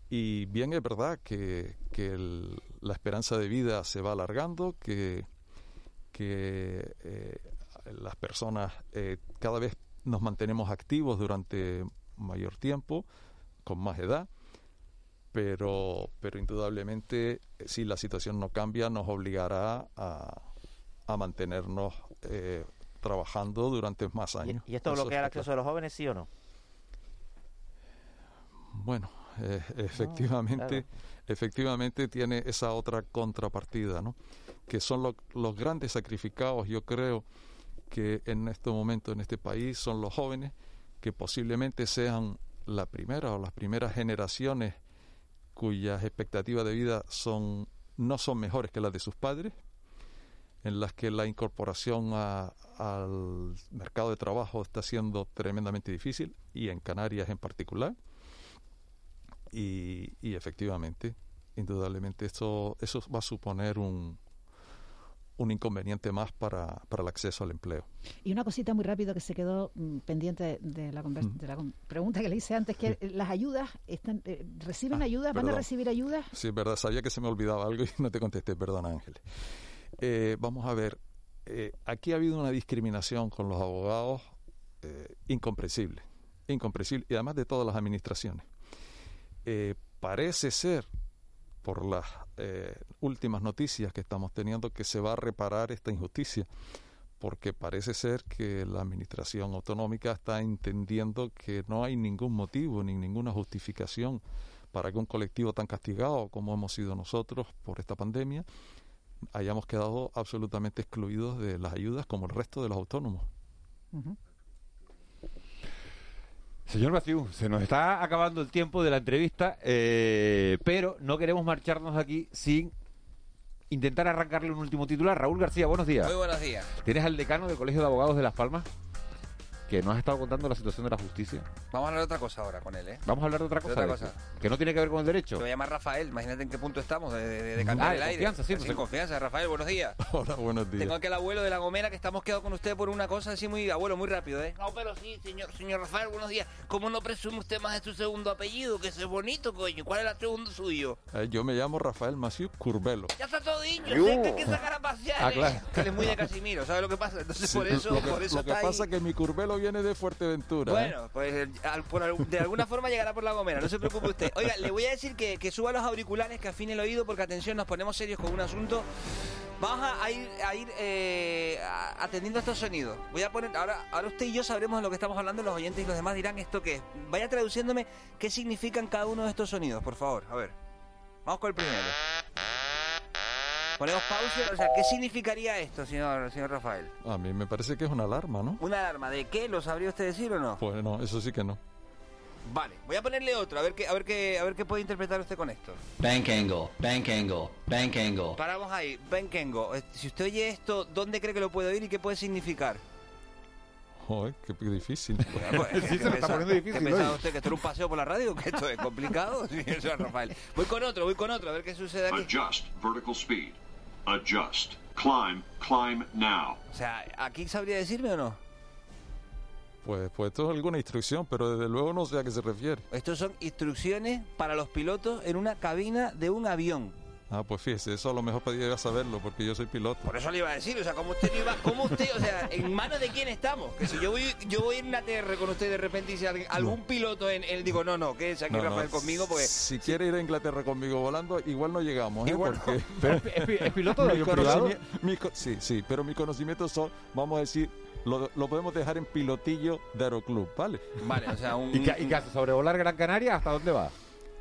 Y bien es verdad que, la esperanza de vida se va alargando, que, que eh, las personas eh, cada vez nos mantenemos activos durante mayor tiempo, con más edad, pero, pero indudablemente eh, si la situación no cambia nos obligará a, a mantenernos eh, trabajando durante más años. ¿Y, esto bloquea el acceso de los jóvenes, sí o no? Bueno, eh, efectivamente, efectivamente tiene esa otra contrapartida, ¿no? Que son los grandes sacrificados, yo creo, que en este momento en este país son los jóvenes que posiblemente sean la primera o las primeras generaciones cuyas expectativas de vida son no son mejores que las de sus padres, en las que la incorporación al mercado de trabajo está siendo tremendamente difícil y en Canarias en particular. Y, y efectivamente, indudablemente, esto, eso va a suponer un, un inconveniente más para, para el acceso al empleo. Y una cosita muy rápido que se quedó mm, pendiente de la, de la pregunta que le hice antes, que las ayudas, están eh, ¿reciben Ah, ayudas? ¿Van a recibir ayudas? Sí, es verdad, sabía que se me olvidaba algo y [laughs] no te contesté, perdón Ángel. Eh, vamos a ver, eh, aquí ha habido una discriminación con los abogados eh, incomprensible, incomprensible, y además de todas las administraciones. Eh, parece ser, por las eh, últimas noticias que estamos teniendo, que se va a reparar esta injusticia, porque parece ser que la administración autonómica está entendiendo que no hay ningún motivo ni ninguna justificación para que un colectivo tan castigado como hemos sido nosotros por esta pandemia hayamos quedado absolutamente excluidos de las ayudas como el resto de los autónomos. Señor Maciú, se nos está acabando el tiempo de la entrevista, eh, pero no queremos marcharnos aquí sin intentar arrancarle un último titular. Raúl García, buenos días. Muy buenos días. ¿Tienes al decano del Colegio de Abogados de Las Palmas? Que nos ha estado contando la situación de la justicia. Vamos a hablar de otra cosa ahora con él, ¿eh? Vamos a hablar de otra cosa. otra Que no tiene que ver con el derecho. Lo voy a llamar Rafael, imagínate en qué punto estamos de, de, de Ah, de el aire. confianza, sí, entonces- confianza, Rafael, buenos días. [laughs] Hola, buenos días. Tengo aquí al abuelo de la Gomera que estamos quedados con usted por una cosa así muy, abuelo, muy rápido, ¿eh? No, pero sí, señor, señor Rafael, buenos días. ¿Cómo no presume usted más de su segundo apellido? Que es bonito, coño. ¿Cuál es el segundo suyo? Eh, yo me llamo Rafael Maciú Curbelo. Ya está todo dicho, Yo. sé que hay que sacar a pasear. Ah, ¿eh? claro. Que [laughs] él es muy de Casimiro, ¿sabes lo que pasa? Entonces Sí, por eso, lo que, por eso lo que está ahí. pasa es que mi Curbelo viene de Fuerteventura. ¿eh? Bueno, pues eh, de alguna forma llegará por la gomera, no se preocupe usted. Oiga, le voy a decir que, que suba los auriculares, que afine el oído, porque atención, nos ponemos serios con un asunto. Vamos a, ir, a ir eh, atendiendo estos sonidos. Voy a poner, ahora, ahora usted y yo sabremos de lo que estamos hablando, los oyentes y los demás dirán esto qué es. Vaya traduciéndome qué significan cada uno de estos sonidos, por favor. A ver. Vamos con el primero. Ponemos pausa, o sea, ¿qué significaría esto, señor, señor Rafael? A mí me parece que es una alarma, ¿no? ¿Una alarma de qué? ¿Lo sabría usted decir o no? Pues no, eso sí que no. Vale, voy a ponerle otro, a ver qué, a ver qué, a ver qué puede interpretar usted con esto. Bank angle, bank angle, bank angle. Paramos ahí, Benkengo. Eh, Si usted oye esto, ¿dónde cree que lo puede oír y qué puede significar? Joder, qué difícil. Pues, [laughs] ¿qué pensa- ¿Qué pensaba usted? ¿Que esto era un paseo por la radio? ¿Que esto es complicado? Sí, eso es Rafael. Voy con otro, voy con otro, a ver qué sucede aquí. Adjust vertical speed. Adjust. Climb, climb now. O sea, ¿aquí sabría decirme o no? Pues, pues esto es alguna instrucción, pero desde luego no sé a qué se refiere. Estos son instrucciones para los pilotos en una cabina de un avión. Ah, pues fíjese, eso a lo mejor podría saberlo, porque yo soy piloto. Por eso le iba a decir, o sea, como usted no iba, como usted, o sea, en manos de quién estamos. Que si yo voy, yo voy en una TR con usted y de repente dice alguien- algún piloto en él, digo, no, no, quédese aquí No, no, Rafael conmigo porque Si quiere ir a Inglaterra conmigo volando, igual no llegamos, ¿eh? Igual Porque... no. [laughs] Pero es pi- es pi- es piloto de privado. mi sí, sí, pero mis conocimientos son, vamos a decir, lo, lo podemos dejar en pilotillo de aeroclub, ¿vale? Vale, o sea, un... [laughs] ¿Y qué, y qué hace? ¿Sobrevolar Gran Canaria? ¿Hasta dónde va?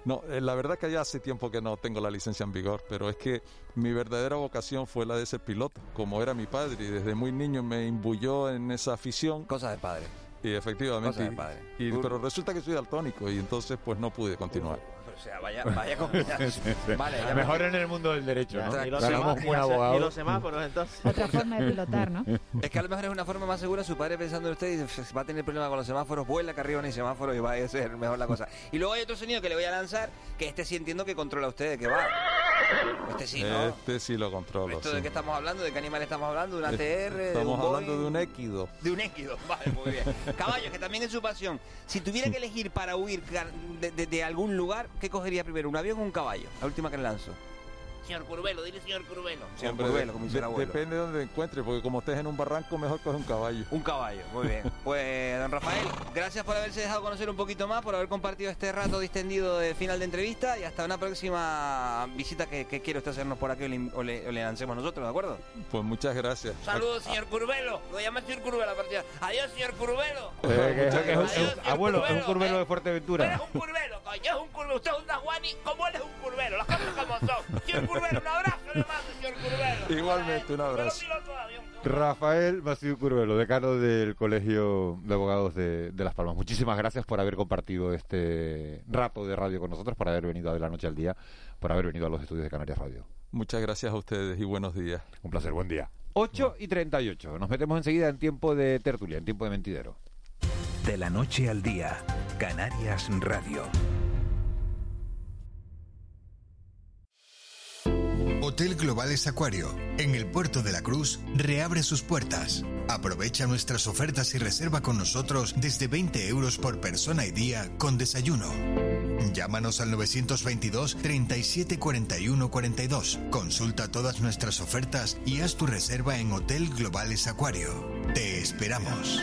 No, eh, la verdad que ya hace tiempo que no tengo la licencia en vigor, pero es que mi verdadera vocación fue la de ser piloto, como era mi padre, y desde muy niño me imbuyó en esa afición. Cosa de padre. Y efectivamente. Cosa de y- padre. y- pero resulta que soy daltónico y entonces pues no pude continuar. O sea, vaya, vaya combinación. [laughs] Vale, ya Mejor me- en el mundo del derecho, ¿no? Y los Ganamos semá- un y los- abogado. y los semáforos, entonces. [laughs] Otra forma de pilotar, ¿no? Es que a lo mejor es una forma más segura. Su padre pensando en usted y dice, va a tener problema con los semáforos, vuela que arriba no hay semáforo y va a ser mejor la cosa. Y luego hay otro sonido que le voy a lanzar, que este sí entiendo que controla usted de qué va. Este sí, ¿no? Este sí lo controlo. ¿Esto sí. de qué estamos hablando? ¿De qué animal estamos hablando? ¿De una TR? ¿De Estamos un hablando Boeing? de un équido. De un équido, [laughs] vale, muy bien. [laughs] Caballo, que también es su pasión. Si tuviera que elegir para huir de, de- de algún lugar, ¿qué cogería primero? ¿Un avión o un caballo? La última que le lanzo. Señor Curvelo, dile señor Curvelo. Señor Curvelo, como dice el de- abuelo. depende de donde encuentre, porque como estés en un barranco, mejor coge un caballo. Un caballo, muy bien. [laughs] Pues, don Rafael, gracias por haberse dejado conocer un poquito más, por haber compartido este rato distendido de final de entrevista y hasta una próxima visita que, que quiere usted hacernos por aquí o le, o le- o le lancemos nosotros, ¿de acuerdo? Pues muchas gracias. Saludos, señor Curvelo. Lo llama señor Curvelo a partir de- Adiós, señor Curvelo. Eh, que- Muchas que es es un- abuelo, es un curvelo de Fuerteventura. Es un curvelo, coño, es un curvelo. Usted es un Dajuani, como él es un curvelo. Las cosas como son. Curvelo, un abrazo le mando, señor. Igualmente, un abrazo. Rafael Maciú Curvelo, decano del Colegio de Abogados de, de Las Palmas. Muchísimas gracias por haber compartido este rato de radio con nosotros, por haber venido a De la Noche al Día, por haber venido a los estudios de Canarias Radio. Muchas gracias a ustedes y buenos días. Un placer, buen día. 8 y 38. Nos metemos enseguida en tiempo de tertulia, en tiempo de mentidero. De la noche al día, Canarias Radio. Hotel Globales Acuario, en el puerto de la Cruz, reabre sus puertas. Aprovecha nuestras ofertas y reserva con nosotros desde 20 euros por persona y día con desayuno. Llámanos al 922 37 41 42. Consulta todas nuestras ofertas y haz tu reserva en Hotel Globales Acuario. Te esperamos.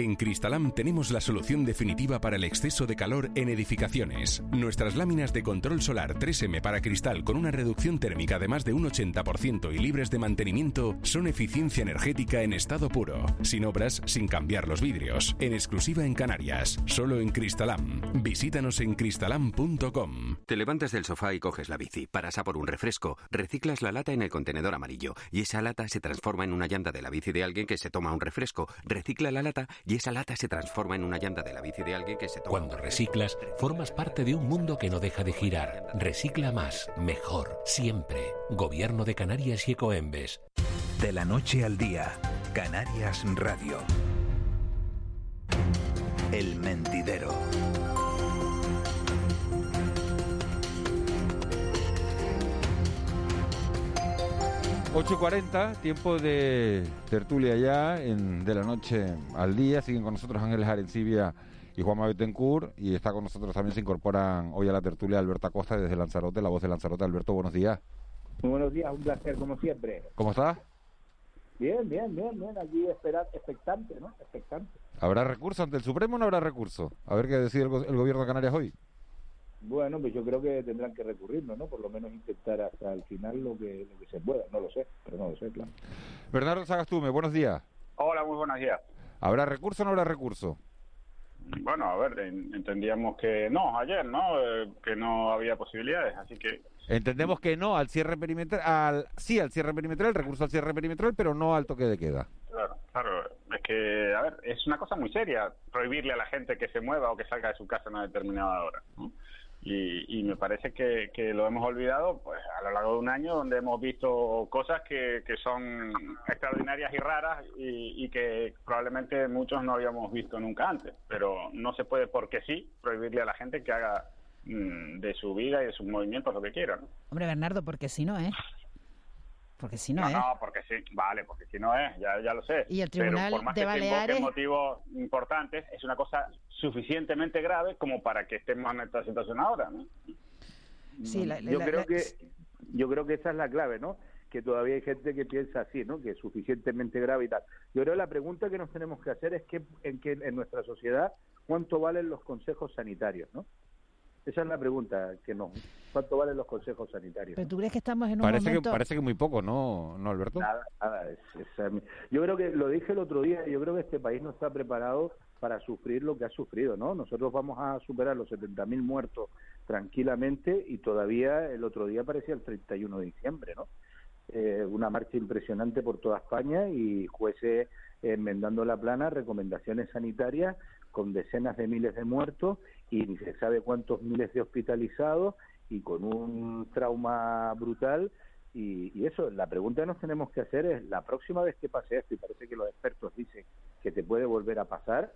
En Cristalam tenemos la solución definitiva para el exceso de calor en edificaciones. Nuestras láminas de control solar 3M para cristal con una reducción térmica de más de un 80% y libres de mantenimiento son eficiencia energética en estado puro, sin obras, sin cambiar los vidrios, en exclusiva en Canarias, solo en Cristalam. Visítanos en cristalam.com. Te levantas del sofá y coges la bici, paras a por un refresco, reciclas la lata en el contenedor amarillo y esa lata se transforma en una llanta de la bici de alguien que se toma un refresco, recicla la lata y esa lata se transforma en una llanta de la bici de alguien que se toma Cuando reciclas, formas parte de un mundo que no deja de girar. Recicla más, mejor, siempre. Gobierno de Canarias y Ecoembes. De la noche al día, Canarias Radio. El mentidero. 8.40, tiempo de tertulia ya, en, de la noche al día. Siguen con nosotros Ángeles Arencibia y Juan Betancourt. Y está con nosotros también, se incorporan hoy a la tertulia Alberto Acosta desde Lanzarote, la voz de Lanzarote. Alberto, buenos días. Muy buenos días, un placer como siempre. ¿Cómo estás? Bien, bien, bien, bien. Allí esperar, expectante, ¿no? Expectante. ¿Habrá recurso ante el Supremo o no habrá recurso? A ver qué decide el, go- el gobierno de Canarias hoy. Bueno, pues yo creo que tendrán que recurrirlo, ¿no? Por lo menos intentar hasta el final lo que, lo que se pueda. No lo sé, pero no lo sé, claro. Bernardo Sagastume, buenos días. Hola, muy buenos días. ¿Habrá recurso o no habrá recurso? Bueno, a ver, en- entendíamos que no, ayer, ¿no? Eh, que no había posibilidades, así que Entendemos que no al cierre perimetral, al, sí al cierre perimetral, recurso al cierre perimetral, pero no al toque de queda. Claro, claro. Es que, a ver, es una cosa muy seria prohibirle a la gente que se mueva o que salga de su casa a una determinada hora. ¿no? Y, y me parece que, que lo hemos olvidado pues a lo largo de un año donde hemos visto cosas que, que son extraordinarias y raras y, que probablemente muchos no habíamos visto nunca antes. Pero no se puede porque sí prohibirle a la gente que haga mm, de su vida y de sus movimientos lo que quiera. ¿no? Hombre, Bernardo, porque si no, ¿eh? Porque si no, No, ¿eh? no, porque sí, vale, porque si no es, ya, ya lo sé. Y el Pero Tribunal por más de que se Baleares- motivos importantes, es una cosa suficientemente grave como para que estemos en esta situación ahora, ¿no? Sí, la- yo la- creo la- que yo creo que esa es la clave, ¿no? Que todavía hay gente que piensa así, ¿no? Que es suficientemente grave y tal. Yo creo que la pregunta que nos tenemos que hacer es que en que en nuestra sociedad cuánto valen los consejos sanitarios, ¿no? Esa es la pregunta que nos cuánto valen los consejos sanitarios. Pero tú crees que estamos en un Parece que, momento... parece que muy poco, ¿no, no Alberto? Nada, nada. es- es- yo creo que lo dije el otro día. Yo creo que este país no está preparado para sufrir lo que ha sufrido, ¿no? Nosotros vamos a superar los 70.000 muertos tranquilamente y todavía el otro día parecía el 31 de diciembre, ¿no? Eh, una marcha impresionante por toda España y jueces enmendando la plana, recomendaciones sanitarias con decenas de miles de muertos y ni se sabe cuántos miles de hospitalizados y con un trauma brutal y, y eso, la pregunta que nos tenemos que hacer es, la próxima vez que pase esto, y parece que los expertos dicen que te puede volver a pasar,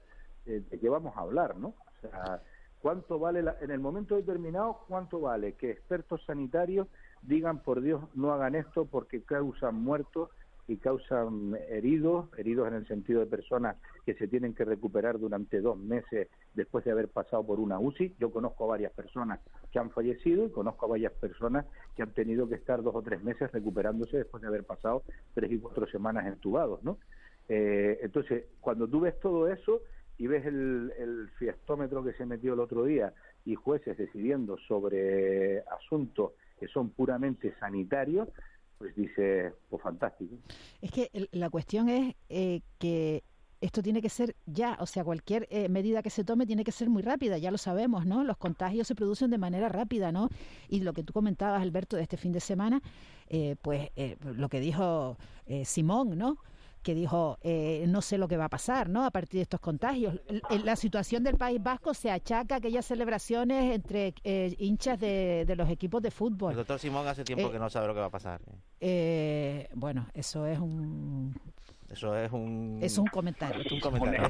eh, ¿de qué vamos a hablar, no? O sea, ¿cuánto vale, la- en el momento determinado, cuánto vale que expertos sanitarios digan, por Dios, no hagan esto porque causan muertos y causan heridos, heridos en el sentido de personas que se tienen que recuperar durante dos meses después de haber pasado por una UCI. Yo conozco a varias personas que han fallecido y conozco a varias personas que han tenido que estar dos o tres meses recuperándose después de haber pasado tres y cuatro semanas entubados, ¿no? Eh, entonces, cuando tú ves todo eso y ves el, el fiestómetro que se metió el otro día y jueces decidiendo sobre asuntos que son puramente sanitarios, pues dice, pues fantástico. Es que la cuestión es eh, que esto tiene que ser ya, o sea, cualquier eh, medida que se tome tiene que ser muy rápida, ya lo sabemos, ¿no? Los contagios se producen de manera rápida, ¿no? Y lo que tú comentabas, Alberto, de este fin de semana, eh, pues eh, lo que dijo eh, Simón, ¿no? que dijo, eh, no sé lo que va a pasar ¿no? a partir de estos contagios. Eh, la situación del País Vasco se achaca a aquellas celebraciones entre eh, hinchas de, de, los equipos de fútbol. El doctor Simón hace tiempo eh, que no sabe lo que va a pasar. Eh, bueno, eso es un eso es un... Es un comentario. Es un comentario.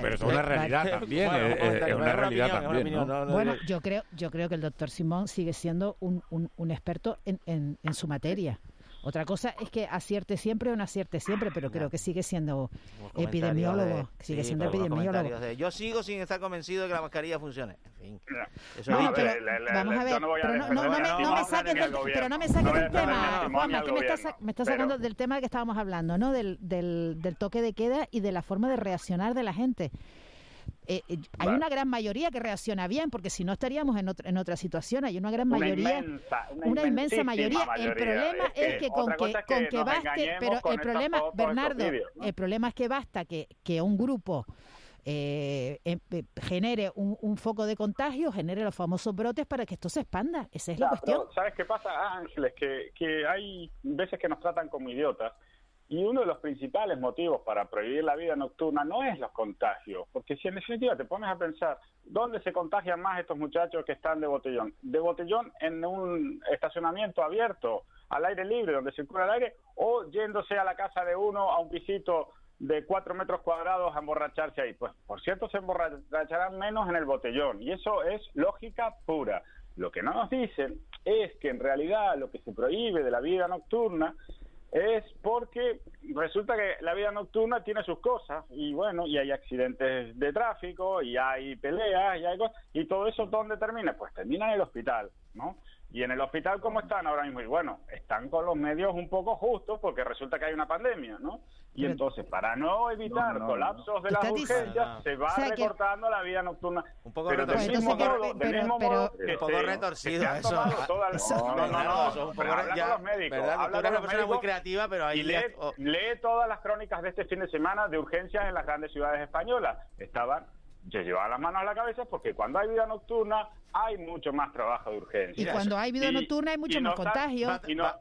Pero, es una realidad también. Es, una realidad también. Bueno, yo creo, yo creo que el doctor Simón sigue siendo un, un, un experto en, en, en, su materia. Otra cosa es que acierte siempre o no acierte siempre, pero creo que sigue siendo epidemiólogo. Sigue siendo epidemiólogo. Yo sigo sin estar convencido de que la mascarilla funcione. En fin. Eso no, pero, vamos a ver. Pero no, me, saques del, tema, Juanma, que me estás, sacando del tema que estábamos hablando, ¿no? Del, del, del toque de queda y de la forma de reaccionar de la gente. Eh, eh, hay una gran mayoría que reacciona bien, porque si no estaríamos en, otro, en otra situación, hay una gran mayoría, una, inmensa mayoría. El problema es, que, con que, con que, baste, pero el problema, Bernardo, el problema es que basta que, que un grupo eh, em, eh genere un, foco de contagio, genere los famosos brotes para que esto se expanda. Esa es la cuestión. ¿Sabes qué pasa, Ángeles? Que, que hay veces que nos tratan como idiotas y uno de los principales motivos para prohibir la vida nocturna no es los contagios, porque si en definitiva te pones a pensar, ¿dónde se contagian más estos muchachos que están de botellón? ¿De botellón en un estacionamiento abierto, al aire libre, donde circula el aire, o yéndose a la casa de uno, a un pisito de cuatro metros cuadrados a emborracharse ahí? Pues por cierto, se emborracharán menos en el botellón, y eso es lógica pura. Lo que no nos dicen es que en realidad lo que se prohíbe de la vida nocturna es porque resulta que la vida nocturna tiene sus cosas y bueno, y hay accidentes de tráfico y hay peleas y hay cosas, y todo eso ¿dónde termina? Pues termina en el hospital, ¿no? ¿Y en el hospital cómo están ahora mismo? Y bueno, están con los medios un poco justos porque resulta que hay una pandemia, ¿no? Y entonces, para no evitar colapsos de las urgencias, ah. se va recortando la vida nocturna. Un poco pero retorcido. un poco retorcido eso. No, no, no. Un los médicos. Habla tú eres una persona muy creativa, pero ahí... Y lee, oh. lee todas las crónicas de este fin de semana de urgencias en las grandes ciudades españolas. Estaban se llevaba las manos a la cabeza porque cuando hay vida nocturna hay mucho más trabajo de urgencia. Y cuando hay vida nocturna hay mucho más contagio. Y, nos,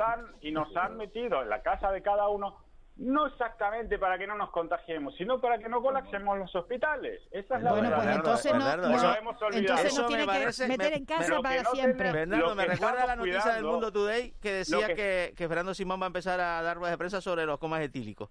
han, y nos han metido en la casa de cada uno no exactamente para que no nos contagiemos, sino para que no colapsemos los hospitales. Esa es la pues verdad. entonces Bernardo, no, no, no entonces no tiene me que meter en casa para siempre. Bernardo, me recuerda la noticia del Mundo Today que decía que, que, Fernando Simón va a empezar a dar ruedas de prensa sobre los comas etílicos.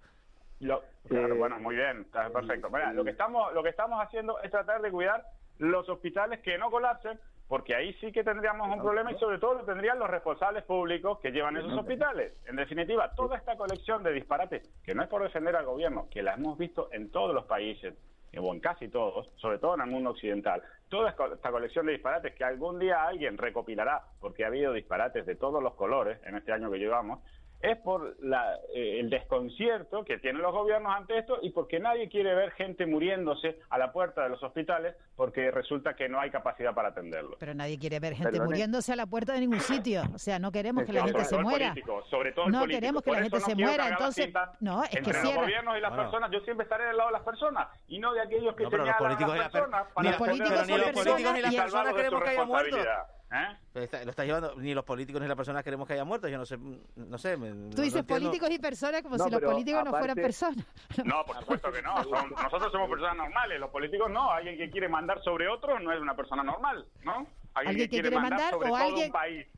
Lo, claro, eh, bueno, muy bien, perfecto. Mira, lo que estamos, lo que estamos haciendo es tratar de cuidar los hospitales que no colapsen, porque ahí sí que tendríamos un problema y sobre todo lo tendrían los responsables públicos que llevan esos hospitales. En definitiva, toda esta colección de disparates, que no es por defender al gobierno, que la hemos visto en todos los países, eh, o en casi todos, sobre todo en el mundo occidental, toda esta colección de disparates que algún día alguien recopilará, porque ha habido disparates de todos los colores en este año que llevamos, es por la, eh, el desconcierto que tienen los gobiernos ante esto y porque nadie quiere ver gente muriéndose a la puerta de los hospitales porque resulta que no hay capacidad para atenderlo. Pero nadie quiere ver gente muriéndose a la puerta de ningún sitio. O sea, no queremos que la gente se muera. Sobre todo no queremos que la gente se muera. Entonces, no, es entre los gobiernos y las personas, yo siempre estaré del lado de las personas y no de aquellos que no, pero los políticos las personas. Para los políticos son personas las personas queremos que haya muertos. ¿Ah? Está, lo está llevando, ni los políticos ni las personas queremos que haya muerto yo no sé, no sé. Me, Tú dices políticos y personas como si los políticos no fueran personas. No, por supuesto que no, son, nosotros somos personas normales, los políticos no, alguien que quiere mandar sobre otros no es una persona normal, ¿no? alguien, que quiere mandar, o alguien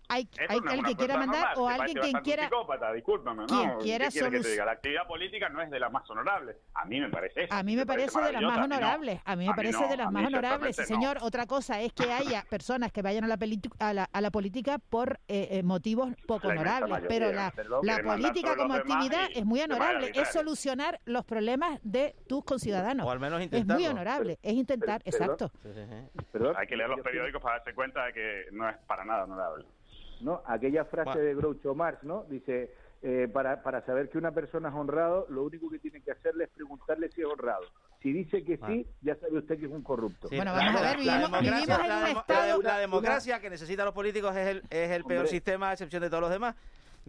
hay, alguien que quiera mandar o alguien quien quiera quien la actividad política no es de las más honorables. A mí me parece a mí me, parece, de las más honorables a mí me parece de las más honorables señor. Otra cosa es que haya [laughs] personas que vayan a la a a la política por eh, eh motivos poco honorables pero la, política como actividad es muy honorable es solucionar los problemas de tus conciudadanos. O al menos intentarlo. es muy honorable es intentar exacto. hay que leer los periódicos para darse cuenta de que no es para nada honorable. ¿No? Aquella frase de Groucho Marx, ¿no? Dice, eh, para, para saber que una persona es honrado, lo único que tiene que hacerle es preguntarle si es honrado. Si dice que sí, ya sabe usted que es un corrupto. Bueno, vamos la, a ver, vivimos, democracia, en la, un estado... la, democracia que necesitan los políticos es el, es el peor sistema, a excepción de todos los demás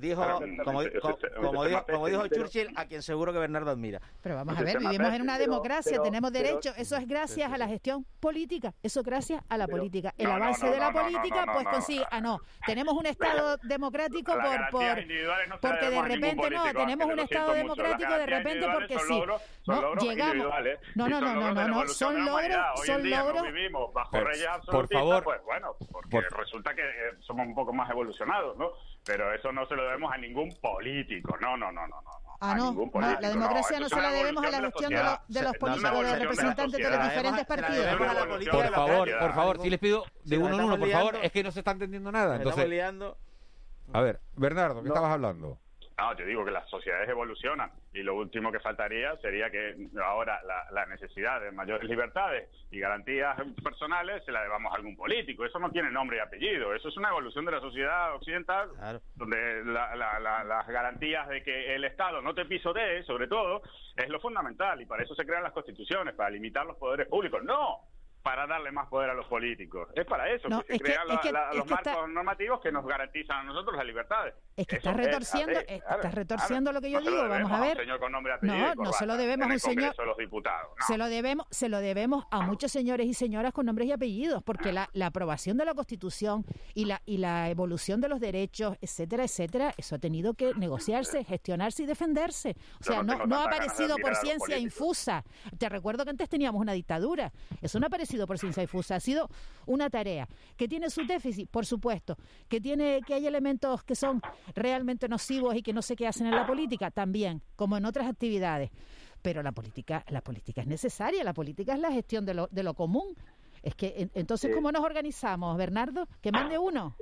dijo, como, como, como, dijo, como dijo Churchill, a quien seguro que Bernardo admira. Pero vamos a ver, vivimos en una democracia, pero, tenemos derechos, eso es gracias a la gestión política, eso es gracias a la pero, política. El no, avance no, de la política, pues consigue, ah, no, tenemos un Estado democrático por, por porque de repente no, tenemos un Estado democrático de repente porque sí. No, llegamos. No, no, no, no, no, son logros, son logros. Vivimos bajo reyes absolutistas, pues bueno, porque resulta que somos un poco más evolucionados, ¿no? Pero eso no se lo debemos a ningún político. No, no, no, no, no. Ah, a no, ningún político. la democracia no, se la debemos a la gestión de, de, los, políticos, representantes de, los diferentes partidos. Por favor, por favor, si les pido de uno en uno, por favor, es que no se está entendiendo nada. Entonces, a ver, Bernardo, ¿qué estabas hablando? No, te digo que las sociedades evolucionan y lo último que faltaría sería que ahora la, la necesidad de mayores libertades y garantías personales se la debamos a algún político. Eso no tiene nombre y apellido. Eso es una evolución de la sociedad occidental donde la- la- la- las garantías de que el Estado no te pisotee, sobre todo, es lo fundamental y para eso se crean las constituciones, para limitar los poderes públicos. No para darle más poder a los políticos. Es para eso No, que se es que- es la- que- la- los está- marcos normativos que nos garantizan a nosotros las libertades. Es que estás retorciendo, estás retorciendo lo que yo no digo, vamos a ver. señor con nombre, apellido y No, no se lo debemos a un señor. Los diputados. Se lo debemos, se lo debemos a muchos señores y señoras con nombres y apellidos, porque la, la aprobación de la Constitución y la y la evolución de los derechos, etcétera, etcétera, eso ha tenido que negociarse, gestionarse y defenderse. O sea, no no, ha aparecido por ciencia infusa. Te recuerdo que antes teníamos una dictadura. Eso no ha aparecido por ciencia infusa. Ha sido una tarea que tiene su déficit, por supuesto, que tiene que hay elementos que son realmente nocivos y que no sé qué hacen en la política, también, como en otras actividades. Pero la política, la política es necesaria, la política es la gestión de lo, de lo común. Es que en- entonces, Eh, ¿cómo nos organizamos, Bernardo? ¿Que mande uno?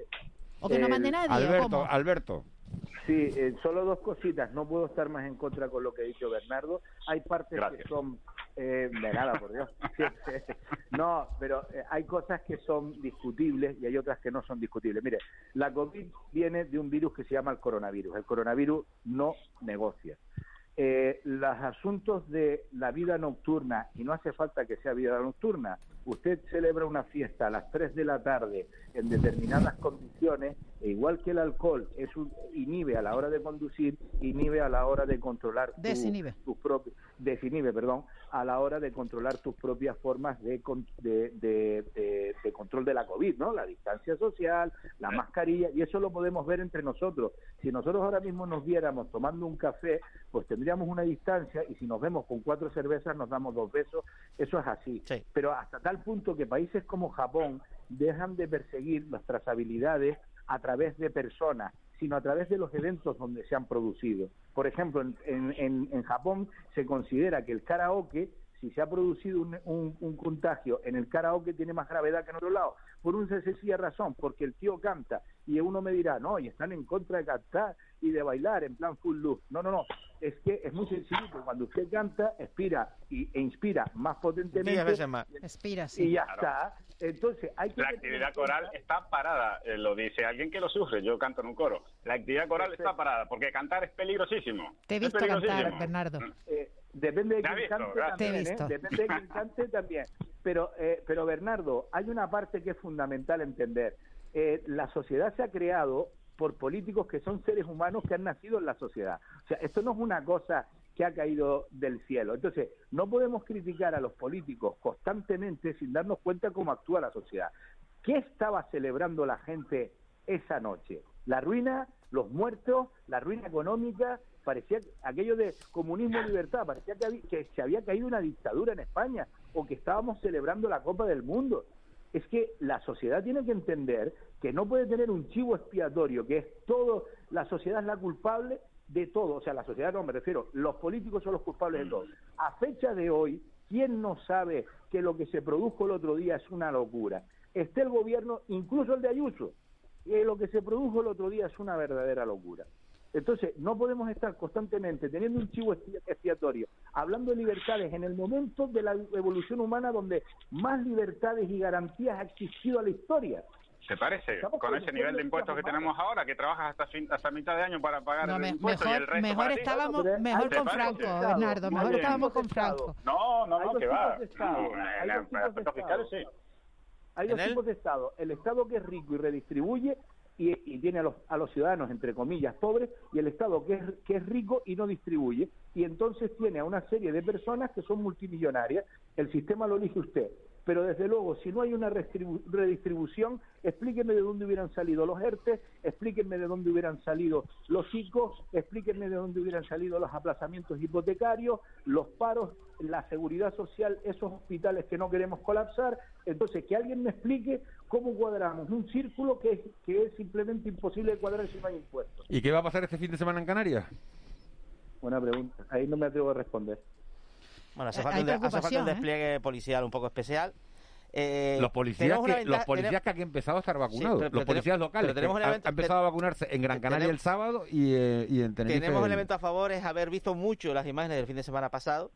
¿O que no el- mande nadie? ¿o Alberto, cómo? Alberto. Sí, eh, solo dos cositas. No puedo estar más en contra con lo que ha dicho Bernardo. Hay partes Gracias. que son... eh, de nada, por Dios. [laughs] no, pero eh, hay cosas que son discutibles y hay otras que no son discutibles. Mire, la COVID viene de un virus que se llama el coronavirus. El coronavirus no negocia. Eh, los asuntos de la vida nocturna, y no hace falta que sea vida nocturna, usted celebra una fiesta a las 3 de la tarde en determinadas condiciones, igual que el alcohol es un, inhibe a la hora de conducir, inhibe a la hora de controlar tu- Desinhibe. tus propios, desinhibe, perdón, a la hora de controlar tus propias formas de, con- de, de- de- de control de la COVID, ¿no? La distancia social, la mascarilla, y eso lo podemos ver entre nosotros. Si nosotros ahora mismo nos viéramos tomando un café, pues tendríamos una distancia, y si nos vemos con cuatro cervezas nos damos dos besos, eso es así. Pero hasta tal punto que países como Japón dejan de perseguir las trazabilidades a través de personas, sino a través de los eventos donde se han producido. Por ejemplo, en, en- en- Japón se considera que el karaoke, si se ha producido un, un- un contagio en el karaoke, tiene más gravedad que en otro lado. Por una sencilla razón, porque el tío canta y uno me dirá, no, y están en contra de cantar y de bailar en plan full luz. No, no, no. Es que es muy sencillo. Cuando usted canta, expira y, e inspira más potentemente. Diez veces más. Expira, Y ya Claro. está. Entonces, hay que La actividad coral está parada, eh, lo dice alguien que lo sufre, yo canto en un coro. La actividad coral está parada porque cantar es peligrosísimo. Te he visto cantar, peligrosísimo. Bernardo. Eh, depende de quién cante gracias. Te he también, ¿eh? Depende de quién cante también. Pero, eh, pero Bernardo, hay una parte que es fundamental entender. Eh, la sociedad se ha creado por políticos que son seres humanos que han nacido en la sociedad. O sea, esto no es una cosa que ha caído del cielo. Entonces, no podemos criticar a los políticos constantemente sin darnos cuenta cómo actúa la sociedad. ¿Qué estaba celebrando la gente esa noche? La ruina, los muertos, la ruina económica, parecía aquello de comunismo y libertad, parecía que, había- que se había caído una dictadura en España o que estábamos celebrando la Copa del Mundo. Es que la sociedad tiene que entender que no puede tener un chivo expiatorio, que es todo, la sociedad es la culpable de todo, o sea, la sociedad no me refiero, los políticos son los culpables de todo. A fecha de hoy, ¿quién no sabe que lo que se produjo el otro día es una locura? Esté el gobierno, incluso el de Ayuso, que lo que se produjo el otro día es una verdadera locura. Entonces, no podemos estar constantemente teniendo un chivo expi- expiatorio, hablando de libertades en el momento de la evolución humana donde más libertades y garantías ha existido a la historia. ¿Te parece? Estamos Con ese nivel de impuestos que tenemos ahora, que trabajas hasta fin, hasta mitad de año para pagar No, el me- impuesto y el mejor resto mejor para estábamos mejor ¿te con? Franco, Bernardo, mejor estábamos con Franco. No, no, no, que va. de Estado. No, Hay en dos tipos de Estado. El Estado que es rico y redistribuye y, y tiene a los, a los ciudadanos, entre comillas, pobres, y el Estado que es, que es rico y no distribuye. Y entonces tiene a una serie de personas que son multimillonarias. El sistema lo elige usted. Pero desde luego, si no hay una redistribución, explíquenme de dónde hubieran salido los ERTE, explíquenme de dónde hubieran salido los ICOs, explíquenme de dónde hubieran salido los aplazamientos hipotecarios, los paros, la seguridad social, esos hospitales que no queremos colapsar. Entonces, que alguien me explique cómo cuadramos un círculo que es, que es simplemente imposible de cuadrar si no hay impuestos. ¿Y qué va a pasar este fin de semana en Canarias? buena pregunta. Ahí no me atrevo a responder. Bueno, hace Hay falta, un hace falta un ¿eh? despliegue policial un poco especial. Eh, Los policías, que, los policías tenemos- que han empezado a estar vacunados, pero- pero los policías tenemos- locales, pero tenemos que un han- evento- han empezado a vacunarse en Gran Canaria el sábado y, eh, y en Tenerife. Tenemos el- elemento a favor, es haber visto mucho las imágenes del fin de semana pasado,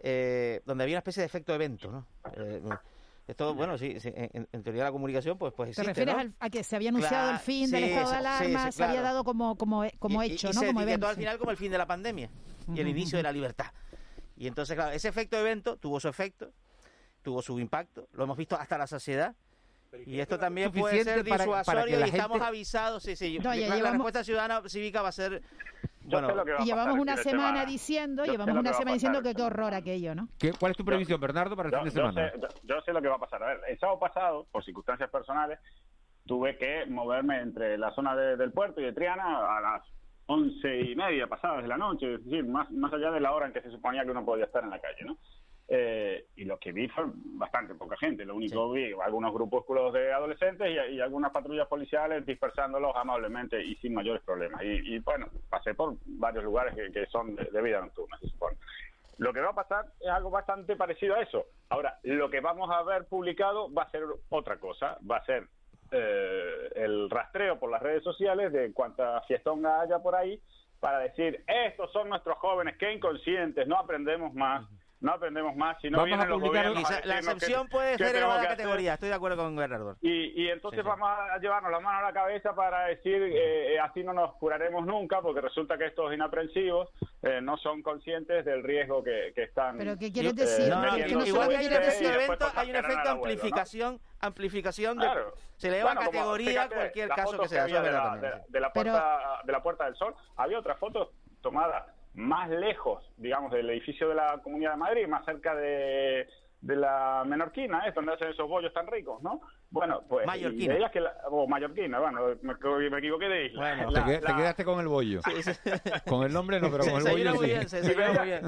eh, donde había una especie de efecto evento, ¿no? Eh, esto, bueno, sí, sí, en, en teoría de la comunicación, pues, pues ¿Te existe, refieres ¿no? al- a que se había anunciado Claro, el fin del sí, estado de alarma, sí, se había dado como, como, como Y- hecho, y ¿no? se Como evento. al final como el fin de la pandemia y el inicio de la libertad. Y entonces, claro, ese efecto evento tuvo su efecto, tuvo su impacto, lo hemos visto hasta la saciedad. Y esto también puede ser suficiente para- para que disuasorio la y estamos gente- avisados. Sí, sí. No, ya la- respuesta ciudadana cívica va a ser. Bueno, y llevamos una semana diciendo, llevamos una semana diciendo que qué horror aquello, ¿no? ¿Qué- ¿Cuál es tu previsión, Bernardo, para el Yo, fin de yo semana? sé, yo- yo sé lo que va a pasar. A ver, el sábado pasado, por circunstancias personales, tuve que moverme entre la zona de- del puerto y de Triana a las once y media pasadas de la noche, es decir, más, más allá de la hora en que se suponía que uno podía estar en la calle, ¿no? Eh, y lo que vi fue bastante poca gente. Lo único vi algunos grupúsculos de adolescentes y, y algunas patrullas policiales dispersándolos amablemente y sin mayores problemas. Y, y, bueno, pasé por varios lugares que, que son de, de vida nocturna, se supone. Lo que va a pasar es algo bastante parecido a eso. Ahora, lo que vamos a ver publicado va a ser otra cosa. Va a ser eh, el rastreo por las redes sociales de cuánta fiestonga haya por ahí para decir, estos son nuestros jóvenes, qué inconscientes, no aprendemos más. No aprendemos más si no Vamos vienen a los publicar gobiernos a la excepción puede ser que hacer. categoría. Estoy de acuerdo con Bernardo. Y, y entonces Sí, sí. vamos a llevarnos la mano a la cabeza para decir, eh, eh, así no nos curaremos nunca, porque resulta que estos inaprensivos eh, no son conscientes del riesgo que, que están. Pero ¿qué quieres eh, decir? metiendo Que no sobre solo que este hay un efecto al abuelo, ¿no? amplificación, amplificación de, Claro. se le eleva Bueno, categoría fíjate, cualquier la caso que sea. De la, de la puerta, de la Puerta del Sol. Había otra foto tomada más lejos, digamos, del edificio de la Comunidad de Madrid, más cerca de, de la Menorquina, es donde hacen esos bollos tan ricos, ¿no? Bueno, pues... Mallorquina. veías que la- o Mallorquina, bueno, me, me equivoqué de isla. La- qued- te quedaste con el bollo. Con el nombre no, pero con el bollo. sí. y veía,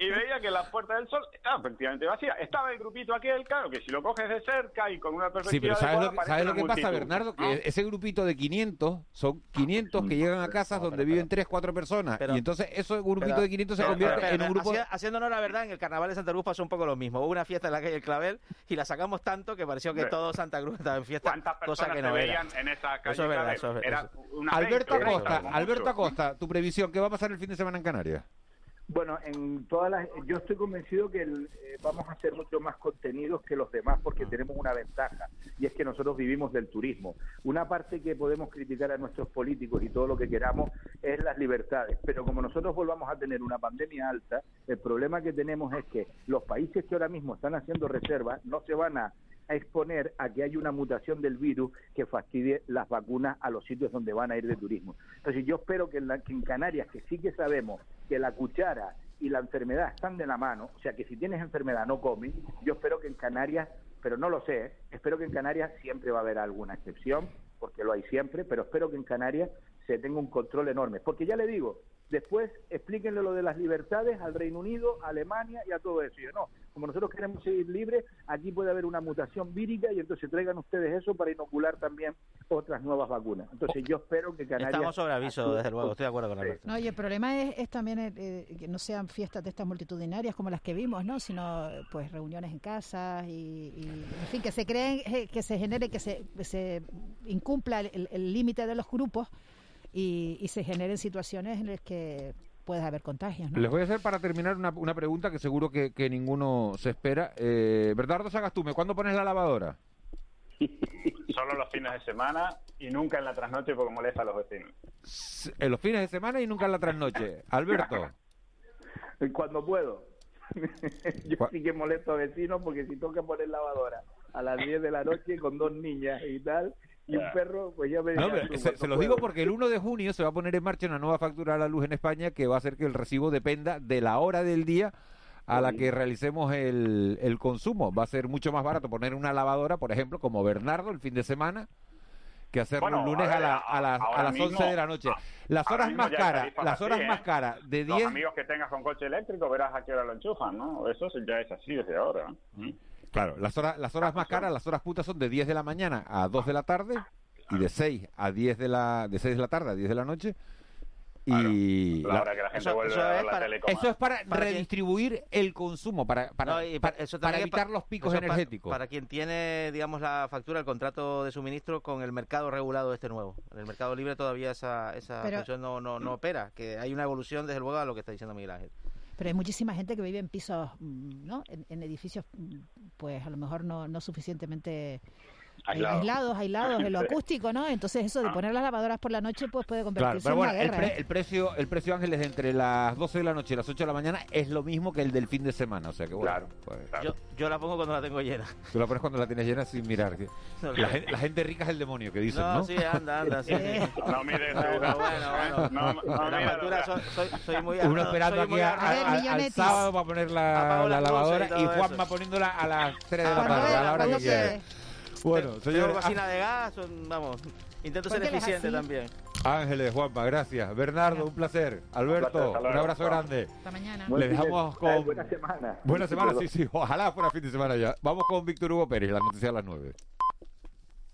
y veía que la Puerta del Sol estaba prácticamente vacía. Estaba el grupito aquel, claro, que si lo coges de cerca y con una perspectiva Sí, pero ¿sabes lo que, ¿sabes lo que pasa, Bernardo? ¿no? Que ese grupito de 500 son 500 que llegan a casas donde viven 3, 4 personas. y entonces ese grupito Pero- de 500 se convierte pero- en un grupo... haci- Haciéndonos la verdad, en el carnaval de Santa Cruz pasó un poco lo mismo. Hubo una fiesta en la calle El Clavel y la sacamos tanto que pareció que todo Santa Cruz estaba en fiesta, cosa personas que se no era. veían en esa calle Eso es verdad, Clavel? eso es verdad. Era eso- una Alberto 20, Acosta, Alberto. Acosta, tu previsión, ¿qué va a pasar el fin de semana en Canarias? Bueno, en todas las, yo estoy convencido que el, eh, vamos a ser mucho más contenidos que los demás porque tenemos una ventaja y es que nosotros vivimos del turismo. Una parte que podemos criticar a nuestros políticos y todo lo que queramos es las libertades, pero como nosotros volvamos a tener una pandemia alta, el problema que tenemos es que los países que ahora mismo están haciendo reservas no se van a a exponer a que haya una mutación del virus que fastidie las vacunas a los sitios donde van a ir de turismo. Entonces yo espero que en, la- que en Canarias, que sí que sabemos que la cuchara y la enfermedad están de la mano, o sea que si tienes enfermedad no comes, yo espero que en Canarias, pero no lo sé, espero que en Canarias siempre va a haber alguna excepción, porque lo hay siempre, pero espero que en Canarias se tenga un control enorme. Porque ya le digo, después explíquenle lo de las libertades al Reino Unido, a Alemania y a todo eso. Y yo, no, como nosotros queremos seguir libres, aquí puede haber una mutación vírica y entonces traigan ustedes eso para inocular también otras nuevas vacunas. Entonces yo espero que Canarias... Estamos sobre aviso, actúe desde luego, estoy de acuerdo con Alberto. No, y el problema es, es también eh, eh, que no sean fiestas de estas multitudinarias como las que vimos, ¿no? Sino pues reuniones en casas y, y, en fin, que se creen, eh, que se genere, que se, que se incumpla el límite de los grupos y, y se generen situaciones en las que puede haber contagios, ¿no? Les voy a hacer para terminar una, una pregunta que seguro que, que ninguno se espera. Eh, Bernardo Sagastume, ¿cuándo pones la lavadora? [laughs] Solo los fines de semana y nunca en la trasnoche porque molesta a los vecinos. En los fines de semana y nunca en la trasnoche. Alberto. [laughs] Cuando puedo. [laughs] Yo sí que molesto a vecinos porque si toca poner lavadora a las 10 de la noche con dos niñas y tal, y un perro, pues ya me No, pero se, los digo porque el 1 de junio se va a poner en marcha una nueva factura a la luz en España que va a hacer que el recibo dependa de la hora del día a la que realicemos el, el consumo. Va a ser mucho más barato poner una lavadora, por ejemplo, como Bernardo el fin de semana, que hacerlo Bueno, un lunes a la- a las, a las 11 mismo- de la noche. Las horas más caras, las así, horas ¿eh? más caras de Los 10 amigos que tengas con coche eléctrico verás a qué hora lo enchufan, ¿no? Eso ya es así desde ahora. ¿eh? Claro, las horas, las horas más caras, las horas putas son de 10 de la mañana a 2 de la tarde y de 6 a 10 de la de 6 de la tarde a 10 de la noche Y La hora que la gente Eso- vuelve eso a ver es la para- eso es para, redistribuir el consumo, para, para, No, para, pa- eso evitar los picos energéticos. Para, quien tiene, digamos, la factura, el contrato de suministro con el mercado regulado este nuevo. En el mercado libre todavía esa, esa Pero- función no, no, no opera, que hay una evolución, desde luego, a lo que está diciendo Miguel Ángel. Pero hay muchísima gente que vive en pisos, mm, ¿no? En, en edificios, mm, pues a lo mejor no, no suficientemente Aislado. aislados, aislados en lo [laughs] acústico, ¿no? Entonces eso de poner las lavadoras por la noche, pues puede Claro, convertirse pero en bueno, una el, guerra. pre- ¿eh? el precio, el precio Ángel es entre las 12 de la noche y las 8 de la mañana es lo mismo que el del fin de semana, o sea que bueno, Claro, pues, Yo, yo la pongo cuando la tengo llena. tú la pones cuando la tienes llena sin mirar. [laughs] No, la, la gente rica es el demonio que dicen, No, ¿no? sí, anda, anda, sí. [laughs] No mires. Bueno, bueno, bueno. No, no, no la factura soy, soy, soy muy Uno no, esperando aquí a- al sábado para poner la, lavadora y todo y Juan eso. va poniéndola a las 3 de la tarde, a la hora que quiera. Bueno, señores, cocina de gas, son- vamos, intento ser eficiente también. Ángeles, Juanpa, gracias. Bernardo, un placer. Alberto, placer, un abrazo grande. Hasta mañana. Le dejamos eh, con- buena semana. Buena semana, sí, sí. Ojalá fuera fin de semana ya. Vamos con Víctor Hugo Pérez, la noticia a las 9.